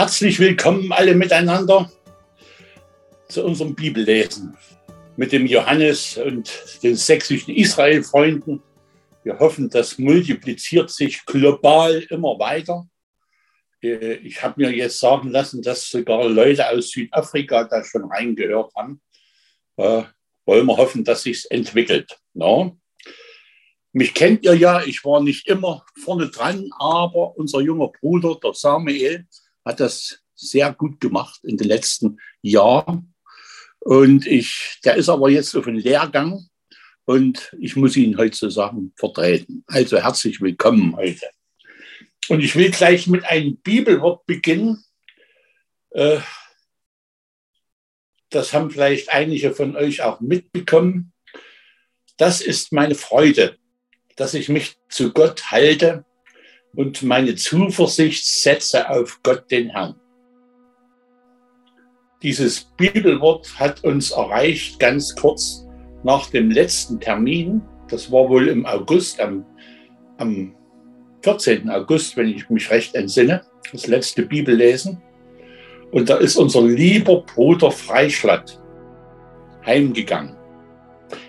Herzlich willkommen alle miteinander zu unserem Bibellesen mit dem Johannes und den sächsischen Israel-Freunden. Wir hoffen, das multipliziert sich global immer weiter. Äh, ich habe mir jetzt sagen lassen, dass sogar Leute aus Südafrika da schon reingehört haben. Äh, wollen wir hoffen, dass sich entwickelt. No? Mich kennt ihr ja, ich war nicht immer vorne dran, aber unser junger Bruder, der Samuel, hat das sehr gut gemacht in den letzten Jahren. Und ich, der ist aber jetzt auf einem Lehrgang und ich muss ihn heute zusammen vertreten. Also herzlich willkommen heute. Und ich will gleich mit einem Bibelwort beginnen. Äh, das haben vielleicht einige von euch auch mitbekommen. Das ist meine Freude, dass ich mich zu Gott halte und meine Zuversicht setze auf Gott den Herrn. Dieses Bibelwort hat uns erreicht ganz kurz nach dem letzten Termin. Das war wohl im August, am, am 14. August, wenn ich mich recht entsinne, das letzte Bibellesen. Und da ist unser lieber Bruder Freischlatt heimgegangen.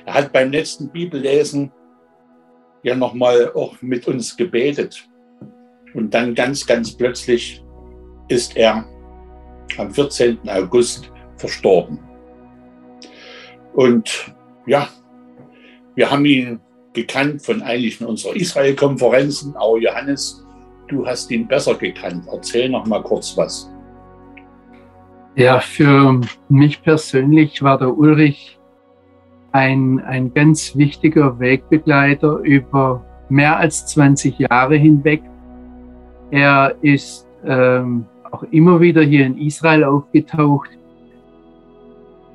Er hat beim letzten Bibellesen ja nochmal auch mit uns gebetet. Und dann ganz, ganz plötzlich ist er am 14. August verstorben. Und ja, wir haben ihn gekannt von einigen unserer Israel-Konferenzen, aber Johannes, du hast ihn besser gekannt. Erzähl noch mal kurz was. Ja, für mich persönlich war der Ulrich ein, ein ganz wichtiger Wegbegleiter über mehr als 20 Jahre hinweg. Er ist ähm, auch immer wieder hier in Israel aufgetaucht.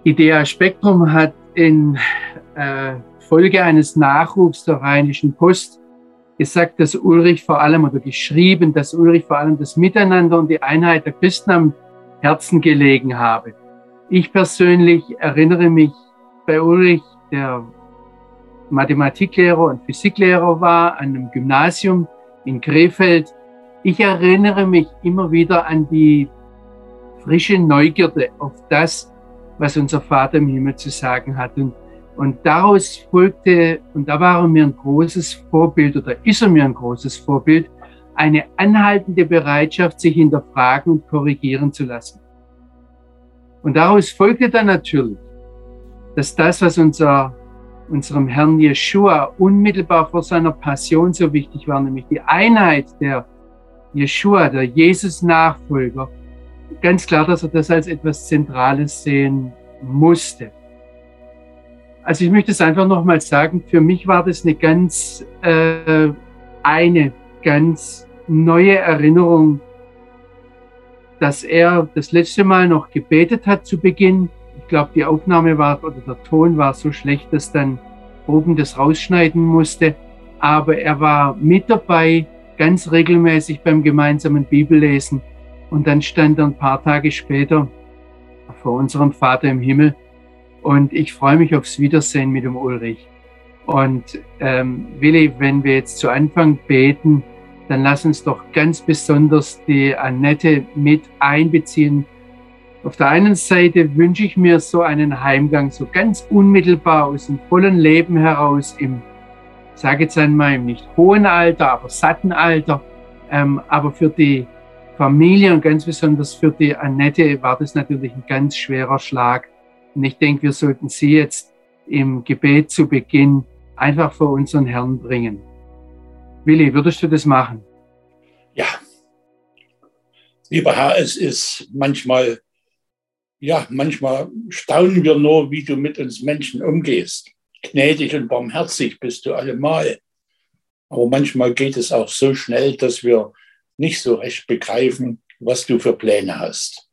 Idea Spektrum hat in äh, Folge eines Nachrufs der Rheinischen Post gesagt, dass Ulrich vor allem oder geschrieben, dass Ulrich vor allem das Miteinander und die Einheit der Christen am Herzen gelegen habe. Ich persönlich erinnere mich bei Ulrich, der Mathematiklehrer und Physiklehrer war an einem Gymnasium in Krefeld. Ich erinnere mich immer wieder an die frische Neugierde auf das, was unser Vater im Himmel zu sagen hat. Und, und daraus folgte, und da war er mir ein großes Vorbild oder ist er mir ein großes Vorbild, eine anhaltende Bereitschaft, sich hinterfragen und korrigieren zu lassen. Und daraus folgte dann natürlich, dass das, was unser, unserem Herrn Yeshua unmittelbar vor seiner Passion so wichtig war, nämlich die Einheit der Yeshua, der Jesus-Nachfolger, ganz klar, dass er das als etwas Zentrales sehen musste. Also ich möchte es einfach nochmal sagen, für mich war das eine ganz, äh, eine ganz neue Erinnerung, dass er das letzte Mal noch gebetet hat zu Beginn ich glaube, die Aufnahme war oder der Ton war so schlecht, dass dann oben das rausschneiden musste. Aber er war mit dabei, ganz regelmäßig beim gemeinsamen Bibellesen. Und dann stand er ein paar Tage später vor unserem Vater im Himmel. Und ich freue mich aufs Wiedersehen mit dem Ulrich. Und ähm, Willi, wenn wir jetzt zu Anfang beten, dann lass uns doch ganz besonders die Annette mit einbeziehen auf der einen Seite wünsche ich mir so einen Heimgang, so ganz unmittelbar aus dem vollen Leben heraus, im, sage jetzt einmal, im nicht hohen Alter, aber satten Alter. Ähm, aber für die Familie und ganz besonders für die Annette war das natürlich ein ganz schwerer Schlag. Und ich denke, wir sollten sie jetzt im Gebet zu Beginn einfach vor unseren Herrn bringen. Willi, würdest du das machen? Ja. Lieber Herr, es ist manchmal ja, manchmal staunen wir nur, wie du mit uns Menschen umgehst. Gnädig und barmherzig bist du allemal. Aber manchmal geht es auch so schnell, dass wir nicht so recht begreifen, was du für Pläne hast.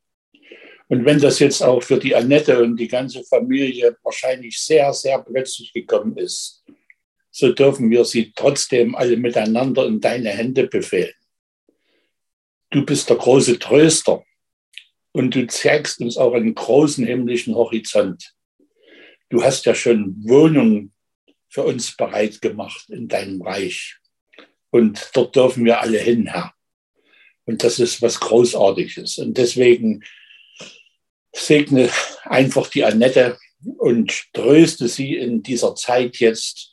Und wenn das jetzt auch für die Annette und die ganze Familie wahrscheinlich sehr, sehr plötzlich gekommen ist, so dürfen wir sie trotzdem alle miteinander in deine Hände befehlen. Du bist der große Tröster. Und du zeigst uns auch einen großen himmlischen Horizont. Du hast ja schon Wohnungen für uns bereit gemacht in deinem Reich. Und dort dürfen wir alle hin, Herr. Und das ist was Großartiges. Und deswegen segne einfach die Annette und tröste sie in dieser Zeit jetzt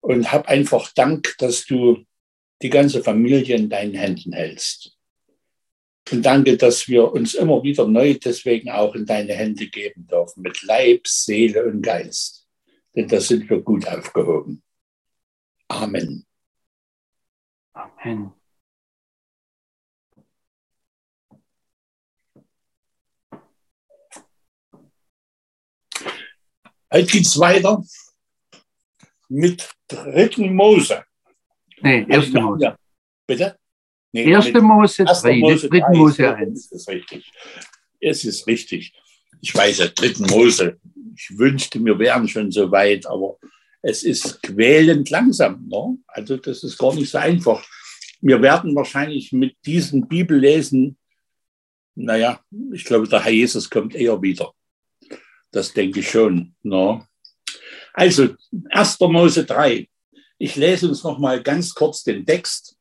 und hab einfach Dank, dass du die ganze Familie in deinen Händen hältst. Und danke, dass wir uns immer wieder neu deswegen auch in deine Hände geben dürfen, mit Leib, Seele und Geist. Denn da sind wir gut aufgehoben. Amen. Amen. Heute geht es weiter mit dritten Mose. Nee, erste Mose. Ja, bitte? Nee, erste Mose 3, Mose dritten Mose 1. Das ist richtig. Es ist richtig. Ich weiß ja, dritten Mose. Ich wünschte, wir wären schon so weit, aber es ist quälend langsam. Ne? Also das ist gar nicht so einfach. Wir werden wahrscheinlich mit diesen Bibellesen, naja, ich glaube, der Herr Jesus kommt eher wieder. Das denke ich schon. Ne? Also, 1. Mose 3. Ich lese uns noch mal ganz kurz den Text.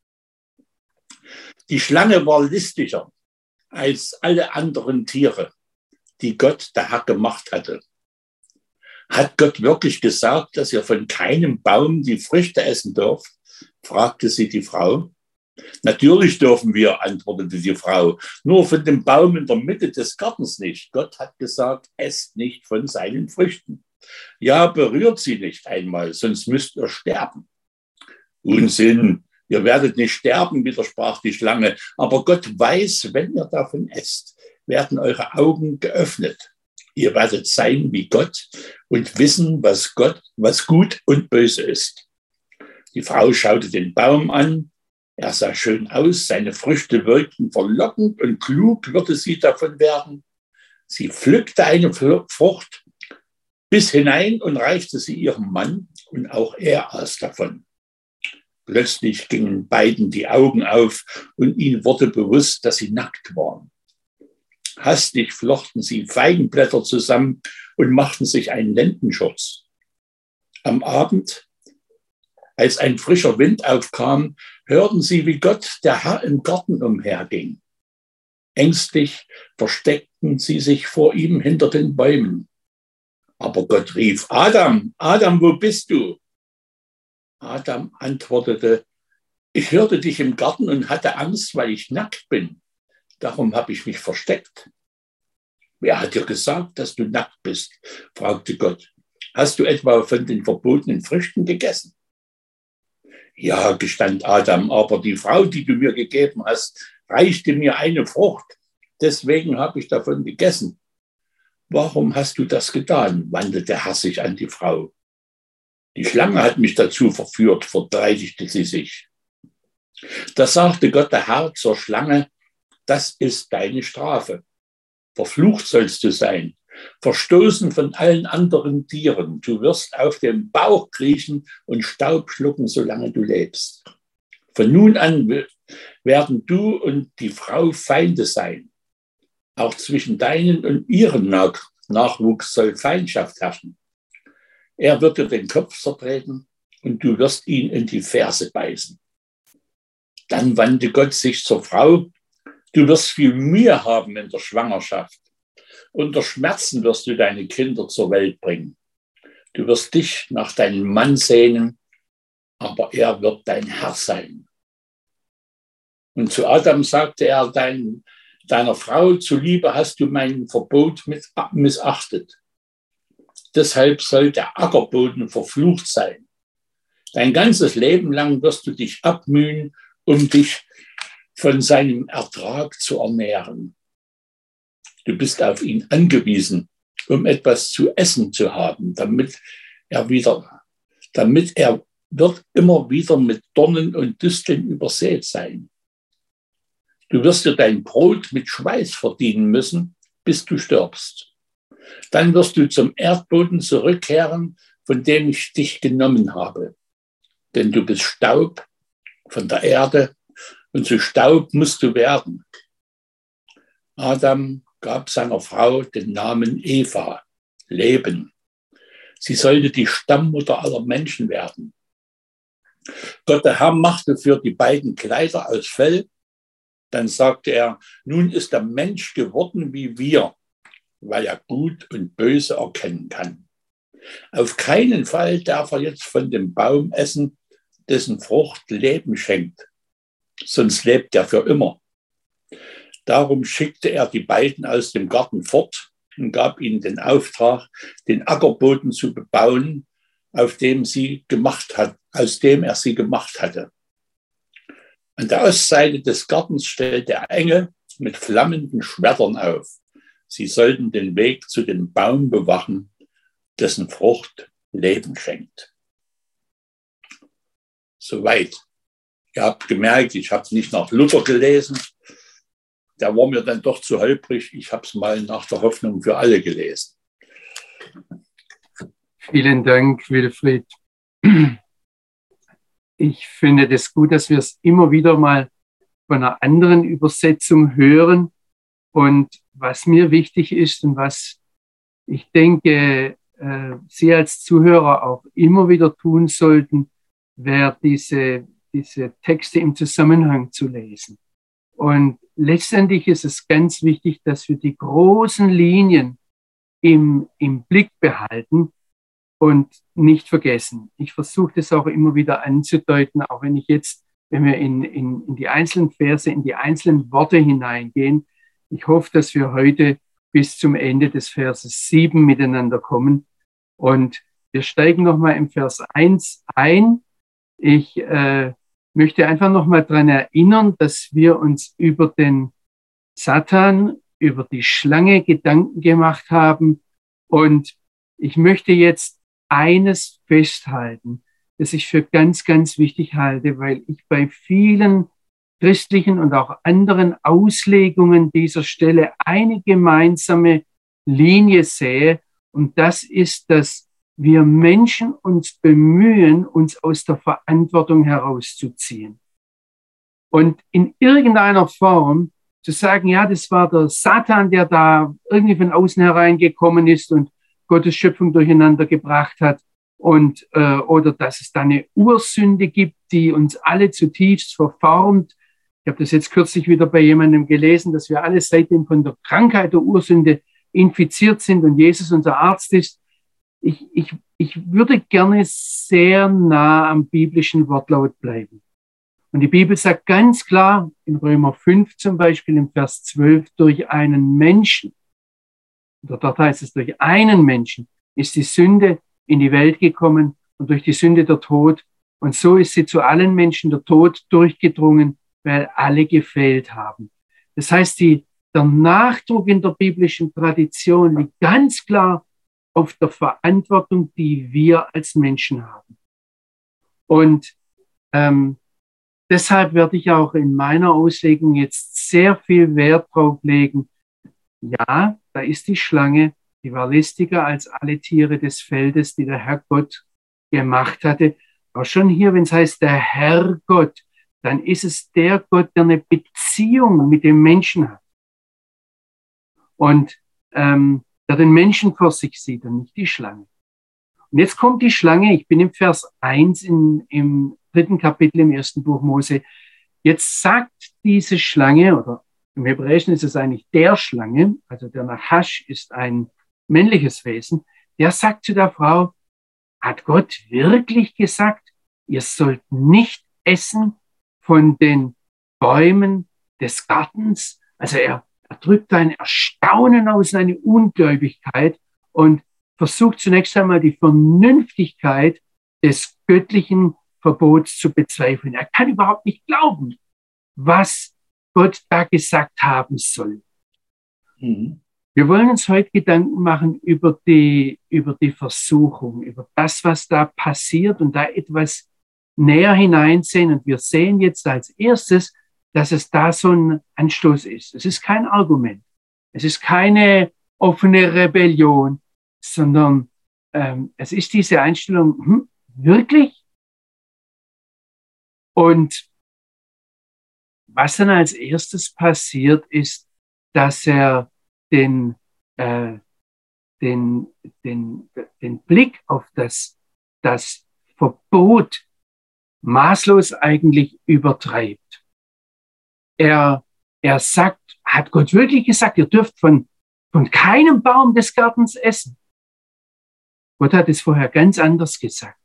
Die Schlange war listiger als alle anderen Tiere, die Gott der Herr gemacht hatte. Hat Gott wirklich gesagt, dass ihr von keinem Baum die Früchte essen dürft? fragte sie die Frau. Natürlich dürfen wir, antwortete die Frau, nur von dem Baum in der Mitte des Gartens nicht. Gott hat gesagt, esst nicht von seinen Früchten. Ja, berührt sie nicht einmal, sonst müsst ihr sterben. Unsinn, ihr werdet nicht sterben, widersprach die Schlange, aber Gott weiß, wenn ihr davon esst, werden eure Augen geöffnet. Ihr werdet sein wie Gott und wissen, was Gott, was gut und böse ist. Die Frau schaute den Baum an er sah schön aus, seine Früchte wirkten verlockend und klug würde sie davon werden. Sie pflückte eine Frucht bis hinein und reichte sie ihrem Mann und auch er aß davon. Plötzlich gingen beiden die Augen auf und ihnen wurde bewusst, dass sie nackt waren. Hastig flochten sie Feigenblätter zusammen und machten sich einen Lendenschutz. Am Abend als ein frischer Wind aufkam, hörten sie, wie Gott, der Herr, im Garten umherging. Ängstlich versteckten sie sich vor ihm hinter den Bäumen. Aber Gott rief, Adam, Adam, wo bist du? Adam antwortete, ich hörte dich im Garten und hatte Angst, weil ich nackt bin. Darum habe ich mich versteckt. Wer hat dir gesagt, dass du nackt bist? fragte Gott. Hast du etwa von den verbotenen Früchten gegessen? Ja, gestand Adam, aber die Frau, die du mir gegeben hast, reichte mir eine Frucht. Deswegen habe ich davon gegessen. Warum hast du das getan? wandte der Herr sich an die Frau. Die Schlange hat mich dazu verführt, verteidigte sie sich. Da sagte Gott der Herr zur Schlange, das ist deine Strafe. Verflucht sollst du sein verstoßen von allen anderen Tieren. Du wirst auf dem Bauch kriechen und Staub schlucken, solange du lebst. Von nun an werden du und die Frau Feinde sein. Auch zwischen deinen und ihrem Nachwuchs soll Feindschaft herrschen. Er wird dir den Kopf zertreten und du wirst ihn in die Ferse beißen. Dann wandte Gott sich zur Frau. Du wirst viel Mühe haben in der Schwangerschaft unter Schmerzen wirst du deine Kinder zur Welt bringen. Du wirst dich nach deinem Mann sehnen, aber er wird dein Herr sein. Und zu Adam sagte er, dein, deiner Frau zuliebe hast du mein Verbot missachtet. Deshalb soll der Ackerboden verflucht sein. Dein ganzes Leben lang wirst du dich abmühen, um dich von seinem Ertrag zu ernähren. Du bist auf ihn angewiesen, um etwas zu essen zu haben, damit er wieder, damit er wird immer wieder mit Dornen und Disteln übersät sein. Du wirst dir dein Brot mit Schweiß verdienen müssen, bis du stirbst. Dann wirst du zum Erdboden zurückkehren, von dem ich dich genommen habe. Denn du bist Staub von der Erde und zu Staub musst du werden. Adam gab seiner Frau den Namen Eva, Leben. Sie sollte die Stammmutter aller Menschen werden. Gott der Herr machte für die beiden Kleider aus Fell Dann sagte er, nun ist der Mensch geworden wie wir, weil er gut und böse erkennen kann. Auf keinen Fall darf er jetzt von dem Baum essen, dessen Frucht Leben schenkt, sonst lebt er für immer. Darum schickte er die beiden aus dem Garten fort und gab ihnen den Auftrag, den Ackerboden zu bebauen, auf dem sie gemacht hat, aus dem er sie gemacht hatte. An der Ostseite des Gartens stellte er Engel mit flammenden Schwertern auf. Sie sollten den Weg zu dem Baum bewachen, dessen Frucht Leben schenkt. Soweit. Ihr habt gemerkt, ich habe nicht nach Luther gelesen. Der war mir dann doch zu holprig. Ich habe es mal nach der Hoffnung für alle gelesen. Vielen Dank, Wilfried. Ich finde es das gut, dass wir es immer wieder mal von einer anderen Übersetzung hören. Und was mir wichtig ist und was ich denke, äh, Sie als Zuhörer auch immer wieder tun sollten, wäre diese, diese Texte im Zusammenhang zu lesen. Und letztendlich ist es ganz wichtig, dass wir die großen Linien im, im Blick behalten und nicht vergessen. Ich versuche das auch immer wieder anzudeuten, auch wenn ich jetzt, wenn wir in, in, in die einzelnen Verse, in die einzelnen Worte hineingehen, ich hoffe, dass wir heute bis zum Ende des Verses 7 miteinander kommen. Und wir steigen nochmal im Vers 1 ein. Ich äh, möchte einfach nochmal dran erinnern, dass wir uns über den Satan, über die Schlange Gedanken gemacht haben. Und ich möchte jetzt eines festhalten, das ich für ganz, ganz wichtig halte, weil ich bei vielen christlichen und auch anderen Auslegungen dieser Stelle eine gemeinsame Linie sehe. Und das ist, dass wir Menschen uns bemühen, uns aus der Verantwortung herauszuziehen. Und in irgendeiner Form zu sagen, ja, das war der Satan, der da irgendwie von außen hereingekommen ist und Gottes Schöpfung durcheinander gebracht hat und äh, oder dass es da eine Ursünde gibt, die uns alle zutiefst verformt ich habe das jetzt kürzlich wieder bei jemandem gelesen, dass wir alle seitdem von der Krankheit der Ursünde infiziert sind und Jesus unser Arzt ist. Ich, ich, ich würde gerne sehr nah am biblischen Wortlaut bleiben. Und die Bibel sagt ganz klar in Römer 5 zum Beispiel im Vers 12, durch einen Menschen, oder dort heißt es, durch einen Menschen ist die Sünde in die Welt gekommen und durch die Sünde der Tod. Und so ist sie zu allen Menschen der Tod durchgedrungen, weil alle gefehlt haben. Das heißt, die, der Nachdruck in der biblischen Tradition liegt ganz klar auf der Verantwortung, die wir als Menschen haben. Und ähm, deshalb werde ich auch in meiner Auslegung jetzt sehr viel Wert drauf legen. Ja, da ist die Schlange, die war listiger als alle Tiere des Feldes, die der Herrgott gemacht hatte. Aber schon hier, wenn es heißt, der Herrgott, dann ist es der Gott, der eine Beziehung mit dem Menschen hat. Und ähm, der den Menschen vor sich sieht und nicht die Schlange. Und jetzt kommt die Schlange, ich bin im Vers 1 in, im dritten Kapitel im ersten Buch Mose. Jetzt sagt diese Schlange, oder im Hebräischen ist es eigentlich der Schlange, also der Nachash ist ein männliches Wesen, der sagt zu der Frau, hat Gott wirklich gesagt, ihr sollt nicht essen von den Bäumen des Gartens. Also er, er drückt ein Erstaunen aus, eine Ungläubigkeit und versucht zunächst einmal die Vernünftigkeit des göttlichen Verbots zu bezweifeln. Er kann überhaupt nicht glauben, was Gott da gesagt haben soll. Mhm. Wir wollen uns heute Gedanken machen über die, über die Versuchung, über das, was da passiert und da etwas näher hineinsehen. Und wir sehen jetzt als erstes, dass es da so ein Anstoß ist. Es ist kein Argument. Es ist keine offene Rebellion, sondern ähm, es ist diese Einstellung, hm, wirklich? Und was dann als erstes passiert, ist, dass er den, äh, den, den, den Blick auf das, das Verbot maßlos eigentlich übertreibt. Er er sagt, hat Gott wirklich gesagt, ihr dürft von, von keinem Baum des Gartens essen. Gott hat es vorher ganz anders gesagt.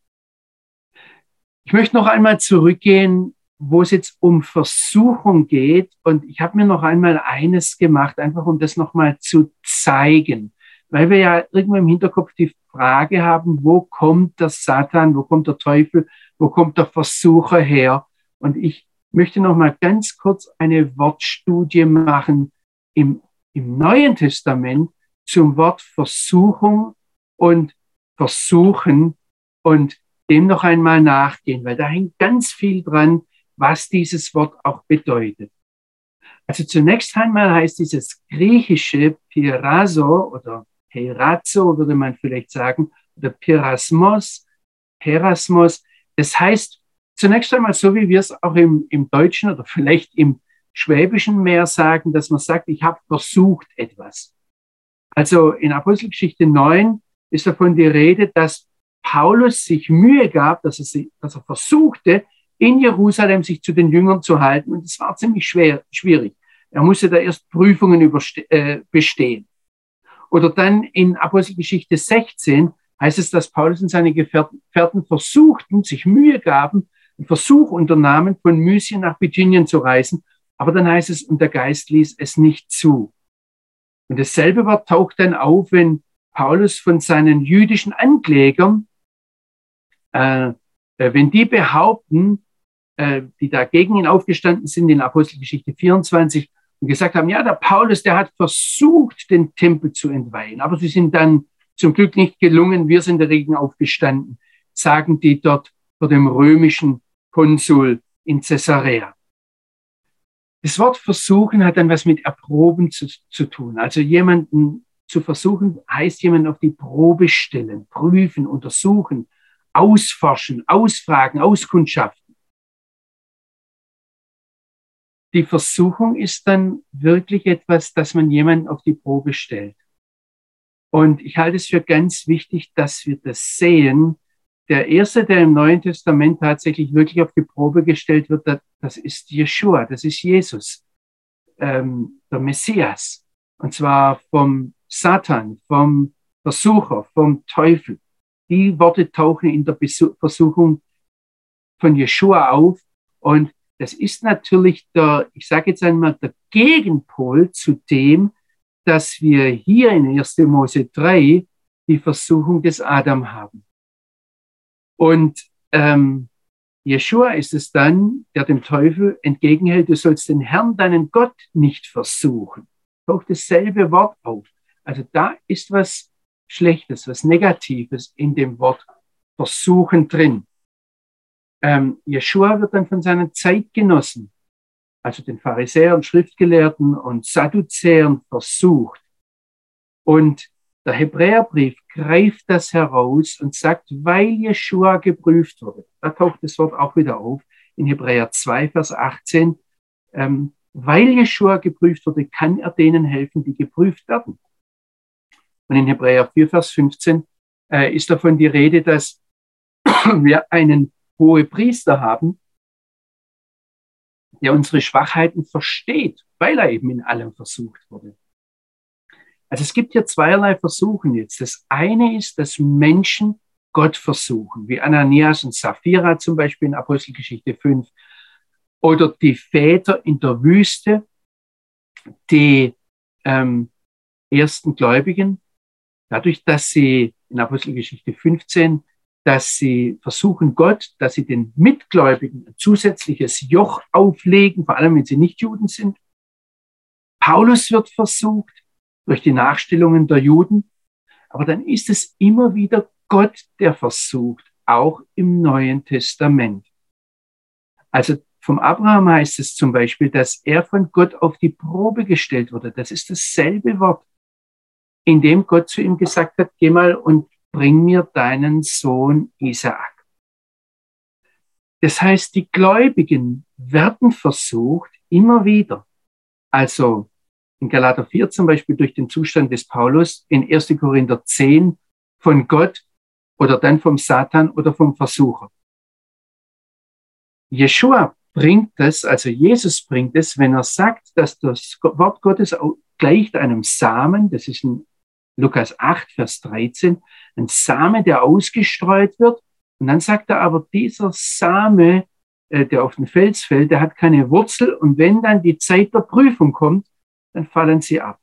Ich möchte noch einmal zurückgehen, wo es jetzt um Versuchung geht. Und ich habe mir noch einmal eines gemacht, einfach um das nochmal zu zeigen. Weil wir ja irgendwo im Hinterkopf die Frage haben, wo kommt der Satan, wo kommt der Teufel, wo kommt der Versucher her? Und ich möchte noch mal ganz kurz eine Wortstudie machen im, im Neuen Testament zum Wort Versuchung und Versuchen und dem noch einmal nachgehen, weil da hängt ganz viel dran, was dieses Wort auch bedeutet. Also zunächst einmal heißt dieses griechische Piraso oder Perazo würde man vielleicht sagen, oder Pirasmos, Perasmos, das heißt zunächst einmal so, wie wir es auch im, im Deutschen oder vielleicht im Schwäbischen mehr sagen, dass man sagt, ich habe versucht etwas. Also in Apostelgeschichte 9 ist davon die Rede, dass Paulus sich Mühe gab, dass er, sich, dass er versuchte, in Jerusalem sich zu den Jüngern zu halten. Und es war ziemlich schwer, schwierig. Er musste da erst Prüfungen äh, bestehen. Oder dann in Apostelgeschichte 16 heißt es, dass Paulus und seine Gefährten versuchten, sich Mühe gaben, einen Versuch unternahmen, von Mysien nach Bithynien zu reisen. Aber dann heißt es, und der Geist ließ es nicht zu. Und dasselbe Wort taucht dann auf, wenn Paulus von seinen jüdischen Anklägern, äh, äh wenn die behaupten, äh, die da gegen ihn aufgestanden sind in Apostelgeschichte 24 und gesagt haben, ja, der Paulus, der hat versucht, den Tempel zu entweihen, aber sie sind dann zum Glück nicht gelungen. Wir sind dagegen aufgestanden, sagen die dort vor dem römischen Konsul in Caesarea. Das Wort versuchen hat dann was mit erproben zu, zu tun. Also jemanden zu versuchen heißt jemanden auf die Probe stellen, prüfen, untersuchen, ausforschen, ausfragen, auskundschaften. Die Versuchung ist dann wirklich etwas, dass man jemanden auf die Probe stellt. Und ich halte es für ganz wichtig, dass wir das sehen. Der erste, der im Neuen Testament tatsächlich wirklich auf die Probe gestellt wird, das ist Jeshua, das ist Jesus, ähm, der Messias. Und zwar vom Satan, vom Versucher, vom Teufel. Die Worte tauchen in der Versuchung von Jeshua auf. Und das ist natürlich der, ich sage jetzt einmal, der Gegenpol zu dem, dass wir hier in 1. Mose 3 die Versuchung des Adam haben. Und ähm, Jeshua ist es dann, der dem Teufel entgegenhält, du sollst den Herrn, deinen Gott, nicht versuchen. Taucht dasselbe Wort auf. Also da ist was Schlechtes, was Negatives in dem Wort versuchen drin. Ähm, Jeshua wird dann von seinen Zeitgenossen also den Pharisäern, Schriftgelehrten und Sadduzäern versucht. Und der Hebräerbrief greift das heraus und sagt, weil Jeshua geprüft wurde, da taucht das Wort auch wieder auf, in Hebräer 2, Vers 18, ähm, weil Jeshua geprüft wurde, kann er denen helfen, die geprüft werden. Und in Hebräer 4, Vers 15 äh, ist davon die Rede, dass wir einen hohe Priester haben, der unsere Schwachheiten versteht, weil er eben in allem versucht wurde. Also es gibt hier zweierlei Versuchen jetzt. Das eine ist, dass Menschen Gott versuchen, wie Ananias und Sapphira zum Beispiel in Apostelgeschichte 5 oder die Väter in der Wüste, die ähm, ersten Gläubigen, dadurch, dass sie in Apostelgeschichte 15 dass sie versuchen Gott, dass sie den Mitgläubigen ein zusätzliches Joch auflegen, vor allem wenn sie nicht Juden sind. Paulus wird versucht durch die Nachstellungen der Juden, aber dann ist es immer wieder Gott, der versucht, auch im Neuen Testament. Also vom Abraham heißt es zum Beispiel, dass er von Gott auf die Probe gestellt wurde. Das ist dasselbe Wort, in dem Gott zu ihm gesagt hat, geh mal und bring mir deinen Sohn Isaak. Das heißt, die Gläubigen werden versucht, immer wieder, also in Galater 4 zum Beispiel durch den Zustand des Paulus, in 1. Korinther 10 von Gott oder dann vom Satan oder vom Versucher. Jeshua bringt es, also Jesus bringt es, wenn er sagt, dass das Wort Gottes gleicht einem Samen, das ist in Lukas 8, Vers 13, ein Same, der ausgestreut wird. Und dann sagt er aber, dieser Same, äh, der auf den Fels fällt, der hat keine Wurzel. Und wenn dann die Zeit der Prüfung kommt, dann fallen sie ab.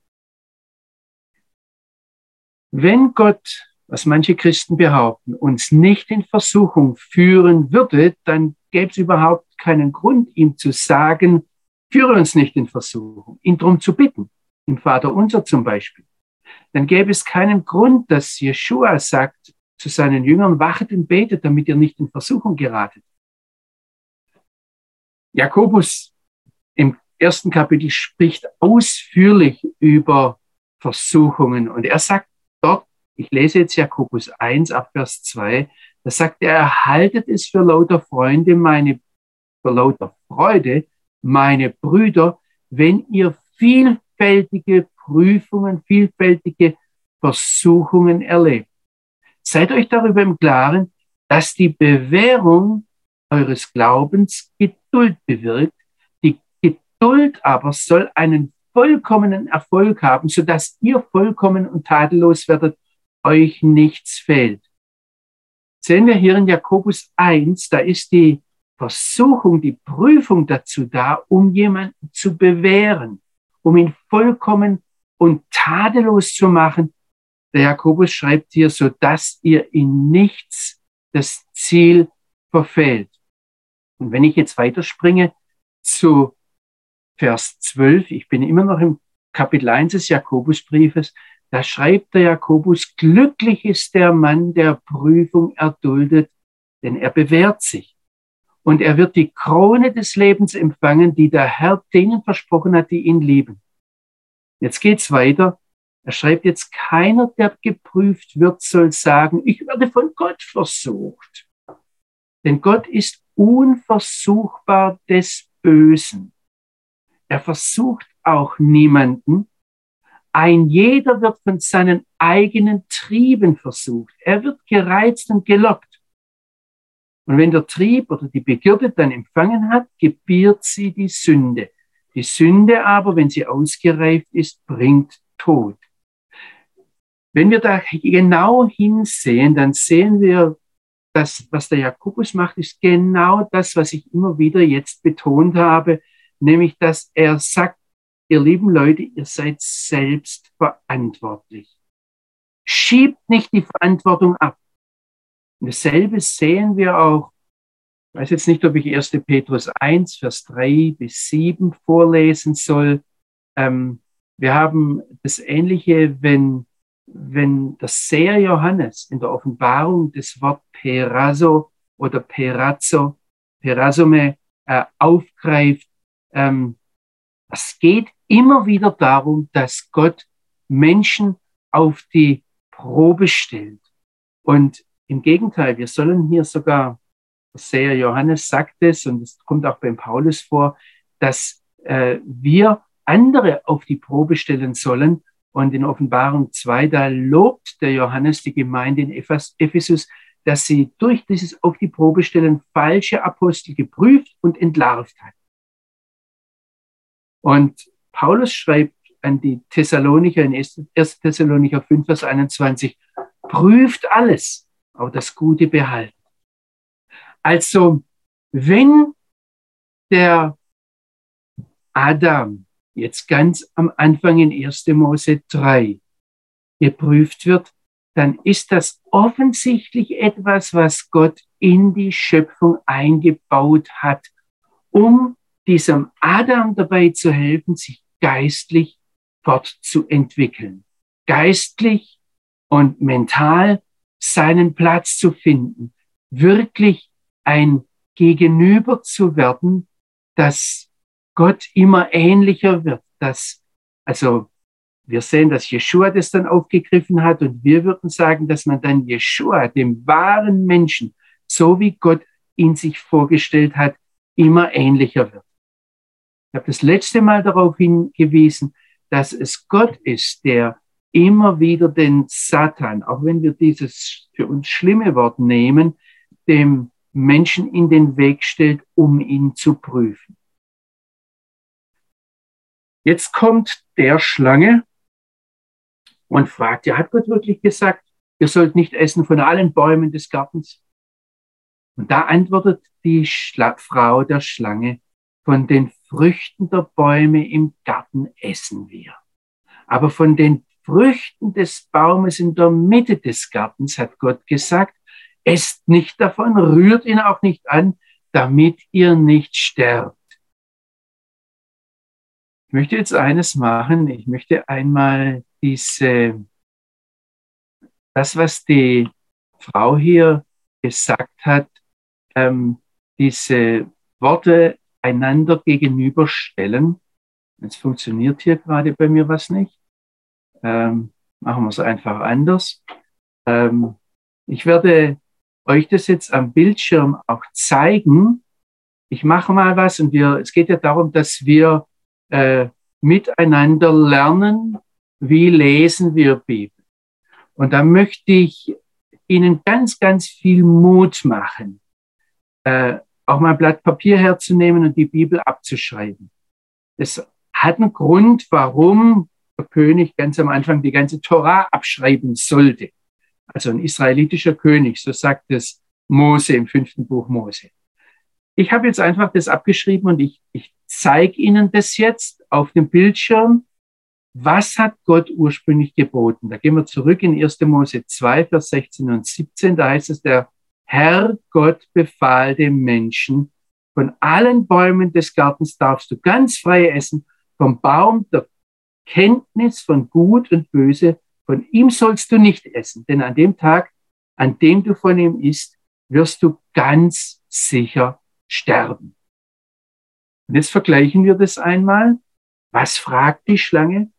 Wenn Gott, was manche Christen behaupten, uns nicht in Versuchung führen würde, dann gäbe es überhaupt keinen Grund, ihm zu sagen, führe uns nicht in Versuchung, ihn darum zu bitten, im Vater unser zum Beispiel. Dann gäbe es keinen Grund, dass Jeshua sagt zu seinen Jüngern, wachet und betet, damit ihr nicht in Versuchung geratet. Jakobus im ersten Kapitel spricht ausführlich über Versuchungen und er sagt dort, ich lese jetzt Jakobus 1 ab Vers 2, da sagt er, erhaltet es für lauter Freunde, meine, für lauter Freude, meine Brüder, wenn ihr vielfältige Prüfungen, vielfältige Versuchungen erlebt. Seid euch darüber im Klaren, dass die Bewährung eures Glaubens Geduld bewirkt. Die Geduld aber soll einen vollkommenen Erfolg haben, sodass ihr vollkommen und tadellos werdet, euch nichts fehlt. Sehen wir hier in Jakobus 1, da ist die Versuchung, die Prüfung dazu da, um jemanden zu bewähren, um ihn vollkommen und tadellos zu machen. Der Jakobus schreibt hier, so dass ihr in nichts das Ziel verfehlt. Und wenn ich jetzt weiterspringe zu Vers 12, ich bin immer noch im Kapitel 1 des Jakobusbriefes, da schreibt der Jakobus, glücklich ist der Mann, der Prüfung erduldet, denn er bewährt sich. Und er wird die Krone des Lebens empfangen, die der Herr denen versprochen hat, die ihn lieben. Jetzt geht's weiter. Er schreibt jetzt, keiner, der geprüft wird, soll sagen, ich werde von Gott versucht. Denn Gott ist unversuchbar des Bösen. Er versucht auch niemanden. Ein jeder wird von seinen eigenen Trieben versucht. Er wird gereizt und gelockt. Und wenn der Trieb oder die Begierde dann empfangen hat, gebiert sie die Sünde. Die Sünde aber, wenn sie ausgereift ist, bringt Tod. Wenn wir da genau hinsehen, dann sehen wir, dass was der Jakobus macht, ist genau das, was ich immer wieder jetzt betont habe, nämlich dass er sagt, ihr lieben Leute, ihr seid selbst verantwortlich. Schiebt nicht die Verantwortung ab. Und dasselbe sehen wir auch ich weiß jetzt nicht, ob ich 1. Petrus 1, Vers 3 bis 7 vorlesen soll. Ähm, wir haben das Ähnliche, wenn, wenn der Seher Johannes in der Offenbarung das Wort Peraso oder Perazzo, Perazome äh, aufgreift. Ähm, es geht immer wieder darum, dass Gott Menschen auf die Probe stellt. Und im Gegenteil, wir sollen hier sogar sehr Johannes sagt es, und es kommt auch beim Paulus vor, dass äh, wir andere auf die Probe stellen sollen. Und in Offenbarung 2, da lobt der Johannes die Gemeinde in Ephesus, dass sie durch dieses auf die Probe stellen falsche Apostel geprüft und entlarvt hat. Und Paulus schreibt an die Thessalonicher in 1. Thessalonicher 5, Vers 21, prüft alles, auch das Gute behalten. Also, wenn der Adam jetzt ganz am Anfang in 1. Mose 3 geprüft wird, dann ist das offensichtlich etwas, was Gott in die Schöpfung eingebaut hat, um diesem Adam dabei zu helfen, sich geistlich fortzuentwickeln, geistlich und mental seinen Platz zu finden, wirklich ein Gegenüber zu werden, dass Gott immer ähnlicher wird, dass, also, wir sehen, dass Jeshua das dann aufgegriffen hat und wir würden sagen, dass man dann Jeshua, dem wahren Menschen, so wie Gott ihn sich vorgestellt hat, immer ähnlicher wird. Ich habe das letzte Mal darauf hingewiesen, dass es Gott ist, der immer wieder den Satan, auch wenn wir dieses für uns schlimme Wort nehmen, dem Menschen in den Weg stellt, um ihn zu prüfen. Jetzt kommt der Schlange und fragt, ja, hat Gott wirklich gesagt, ihr sollt nicht essen von allen Bäumen des Gartens? Und da antwortet die Schla Frau der Schlange, von den Früchten der Bäume im Garten essen wir. Aber von den Früchten des Baumes in der Mitte des Gartens hat Gott gesagt, esst nicht davon, rührt ihn auch nicht an, damit ihr nicht sterbt. Ich möchte jetzt eines machen. Ich möchte einmal diese, das, was die Frau hier gesagt hat, ähm, diese Worte einander gegenüberstellen. Jetzt funktioniert hier gerade bei mir was nicht. Ähm, machen wir es einfach anders. Ähm, ich werde euch das jetzt am Bildschirm auch zeigen. Ich mache mal was und wir, es geht ja darum, dass wir äh, miteinander lernen, wie lesen wir Bibel. Und da möchte ich Ihnen ganz, ganz viel Mut machen, äh, auch mal ein Blatt Papier herzunehmen und die Bibel abzuschreiben. Das hat einen Grund, warum der König ganz am Anfang die ganze Torah abschreiben sollte. Also ein israelitischer König, so sagt es Mose im fünften Buch Mose. Ich habe jetzt einfach das abgeschrieben und ich, ich zeige Ihnen das jetzt auf dem Bildschirm. Was hat Gott ursprünglich geboten? Da gehen wir zurück in 1. Mose 2, Vers 16 und 17. Da heißt es, der Herr Gott befahl dem Menschen, von allen Bäumen des Gartens darfst du ganz frei essen, vom Baum der Kenntnis von Gut und Böse, von ihm sollst du nicht essen, denn an dem Tag, an dem du von ihm isst, wirst du ganz sicher sterben. Und jetzt vergleichen wir das einmal. Was fragt die Schlange?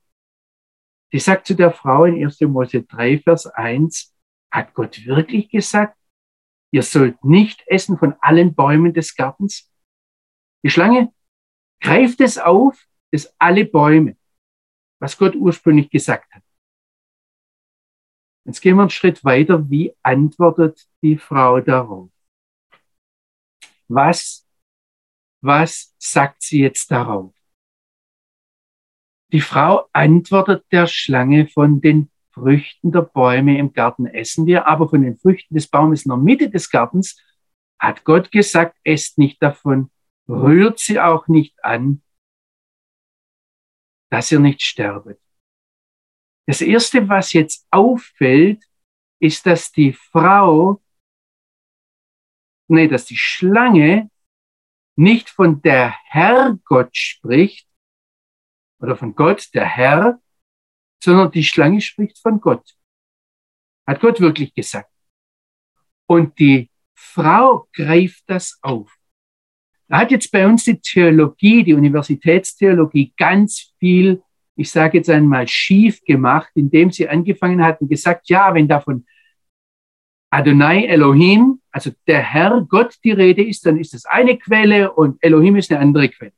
Die sagt zu der Frau in 1. Mose 3, Vers 1, hat Gott wirklich gesagt, ihr sollt nicht essen von allen Bäumen des Gartens? Die Schlange greift es auf, dass alle Bäume, was Gott ursprünglich gesagt hat. Jetzt gehen wir einen Schritt weiter. Wie antwortet die Frau darauf? Was, was sagt sie jetzt darauf? Die Frau antwortet der Schlange von den Früchten der Bäume im Garten essen wir, aber von den Früchten des Baumes in der Mitte des Gartens hat Gott gesagt, esst nicht davon, rührt sie auch nicht an, dass ihr nicht sterbet. Das erste, was jetzt auffällt, ist, dass die Frau, nee, dass die Schlange nicht von der Herrgott spricht oder von Gott, der Herr, sondern die Schlange spricht von Gott. Hat Gott wirklich gesagt. Und die Frau greift das auf. Da hat jetzt bei uns die Theologie, die Universitätstheologie ganz viel, ich sage jetzt einmal, schief gemacht, indem sie angefangen hatten, gesagt, ja, wenn davon Adonai Elohim, also der Herr Gott die Rede ist, dann ist das eine Quelle und Elohim ist eine andere Quelle.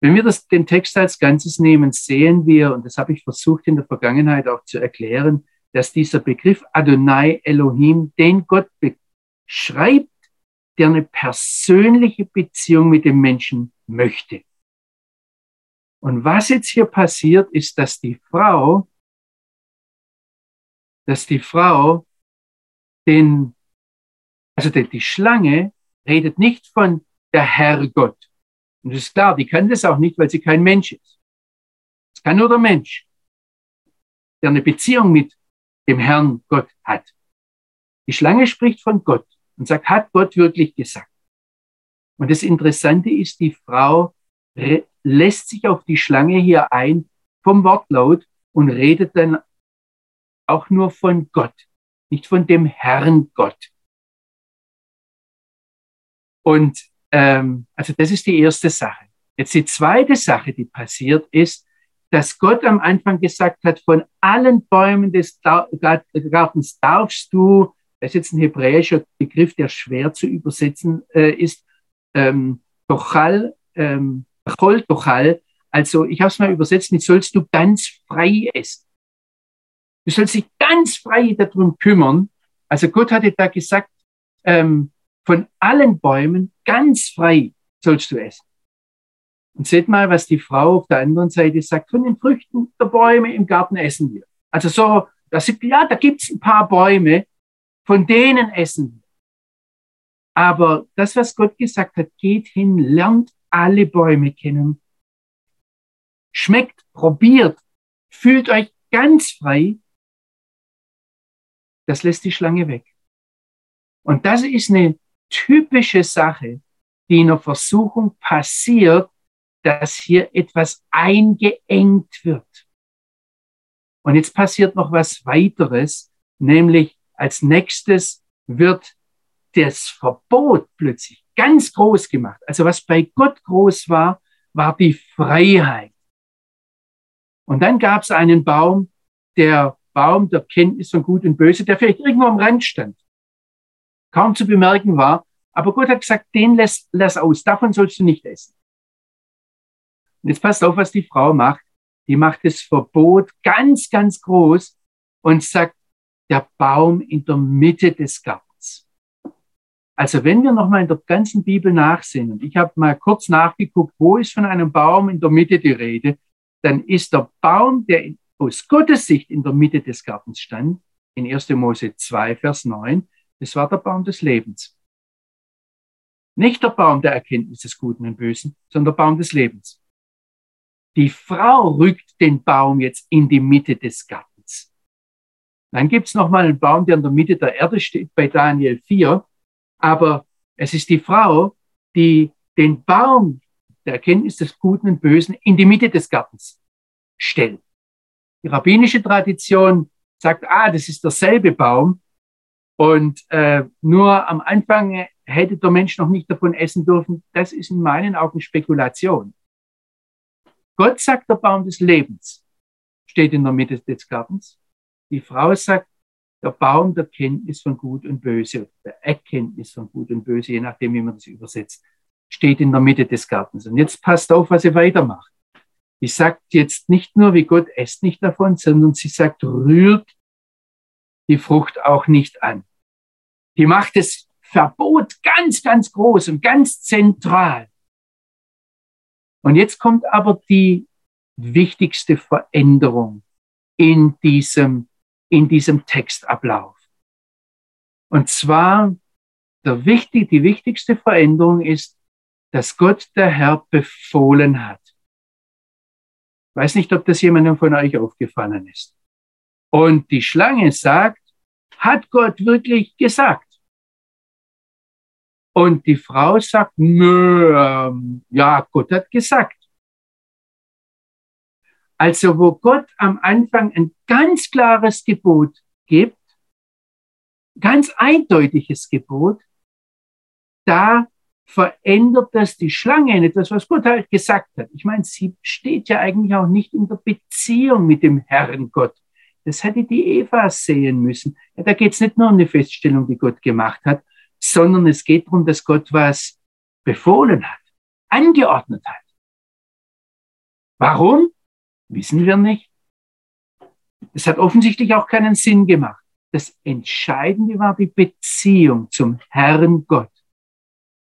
Wenn wir das, den Text als Ganzes nehmen, sehen wir, und das habe ich versucht in der Vergangenheit auch zu erklären, dass dieser Begriff Adonai Elohim den Gott beschreibt, der eine persönliche Beziehung mit dem Menschen möchte. Und was jetzt hier passiert, ist, dass die Frau, dass die Frau den, also die, Schlange redet nicht von der Herrgott. Und das ist klar, die kann das auch nicht, weil sie kein Mensch ist. Es kann nur der Mensch, der eine Beziehung mit dem Herrn Gott hat. Die Schlange spricht von Gott und sagt, hat Gott wirklich gesagt? Und das Interessante ist, die Frau lässt sich auf die Schlange hier ein vom Wortlaut und redet dann auch nur von Gott, nicht von dem Herrn Gott. Und ähm, also das ist die erste Sache. Jetzt die zweite Sache, die passiert ist, dass Gott am Anfang gesagt hat, von allen Bäumen des Gartens darfst du das ist jetzt ein hebräischer Begriff, der schwer zu übersetzen äh, ist, ähm, Tochal, ähm, Tochal. Also ich habe es mal übersetzt mit sollst du ganz frei essen. Du sollst dich ganz frei darum kümmern. Also Gott hatte da gesagt, ähm, von allen Bäumen ganz frei sollst du essen. Und seht mal, was die Frau auf der anderen Seite sagt, von den Früchten der Bäume im Garten essen wir. Also so, das sind, ja, da gibt's ein paar Bäume, von denen essen wir. Aber das, was Gott gesagt hat, geht hin, lernt alle Bäume kennen, schmeckt, probiert, fühlt euch ganz frei. Das lässt die Schlange weg. Und das ist eine typische Sache, die in der Versuchung passiert, dass hier etwas eingeengt wird. Und jetzt passiert noch was weiteres, nämlich als nächstes wird das Verbot plötzlich ganz groß gemacht. Also was bei Gott groß war, war die Freiheit. Und dann gab es einen Baum, der Baum der Kenntnis von Gut und Böse, der vielleicht irgendwo am Rand stand, kaum zu bemerken war. Aber Gott hat gesagt, den lass, lass aus, davon sollst du nicht essen. Und jetzt passt auf, was die Frau macht. Die macht das Verbot ganz, ganz groß und sagt, der Baum in der Mitte des Gartens. Also wenn wir nochmal in der ganzen Bibel nachsehen, und ich habe mal kurz nachgeguckt, wo ist von einem Baum in der Mitte die Rede, dann ist der Baum, der aus Gottes Sicht in der Mitte des Gartens stand, in 1. Mose 2, Vers 9, das war der Baum des Lebens. Nicht der Baum der Erkenntnis des Guten und Bösen, sondern der Baum des Lebens. Die Frau rückt den Baum jetzt in die Mitte des Gartens. Dann gibt's noch mal einen Baum, der in der Mitte der Erde steht, bei Daniel 4. Aber es ist die Frau, die den Baum der Erkenntnis des Guten und Bösen in die Mitte des Gartens stellt. Die rabbinische Tradition sagt, ah, das ist derselbe Baum. Und äh, nur am Anfang hätte der Mensch noch nicht davon essen dürfen. Das ist in meinen Augen Spekulation. Gott sagt, der Baum des Lebens steht in der Mitte des Gartens. Die Frau sagt, der Baum der Kenntnis von Gut und Böse, der Erkenntnis von Gut und Böse, je nachdem, wie man das übersetzt, steht in der Mitte des Gartens. Und jetzt passt auf, was sie weitermacht. Die sagt jetzt nicht nur, wie Gott esst nicht davon, sondern sie sagt, rührt die Frucht auch nicht an. Die macht das Verbot ganz, ganz groß und ganz zentral. Und jetzt kommt aber die wichtigste Veränderung in diesem, in diesem Textablauf. Und zwar der wichtig, die wichtigste Veränderung ist, dass Gott der Herr befohlen hat. Ich weiß nicht, ob das jemandem von euch aufgefallen ist. Und die Schlange sagt, hat Gott wirklich gesagt? Und die Frau sagt, nö, ähm, ja, Gott hat gesagt. Also wo Gott am Anfang ein ganz klares Gebot gibt, ganz eindeutiges Gebot, da verändert das die Schlange nicht, das, was Gott halt gesagt hat. Ich meine, sie steht ja eigentlich auch nicht in der Beziehung mit dem Herrn Gott. Das hätte die Eva sehen müssen. Ja, da geht es nicht nur um eine Feststellung, die Gott gemacht hat, sondern es geht darum, dass Gott was befohlen hat, angeordnet hat. Warum? Wissen wir nicht. Es hat offensichtlich auch keinen Sinn gemacht. Das Entscheidende war die Beziehung zum Herrn Gott,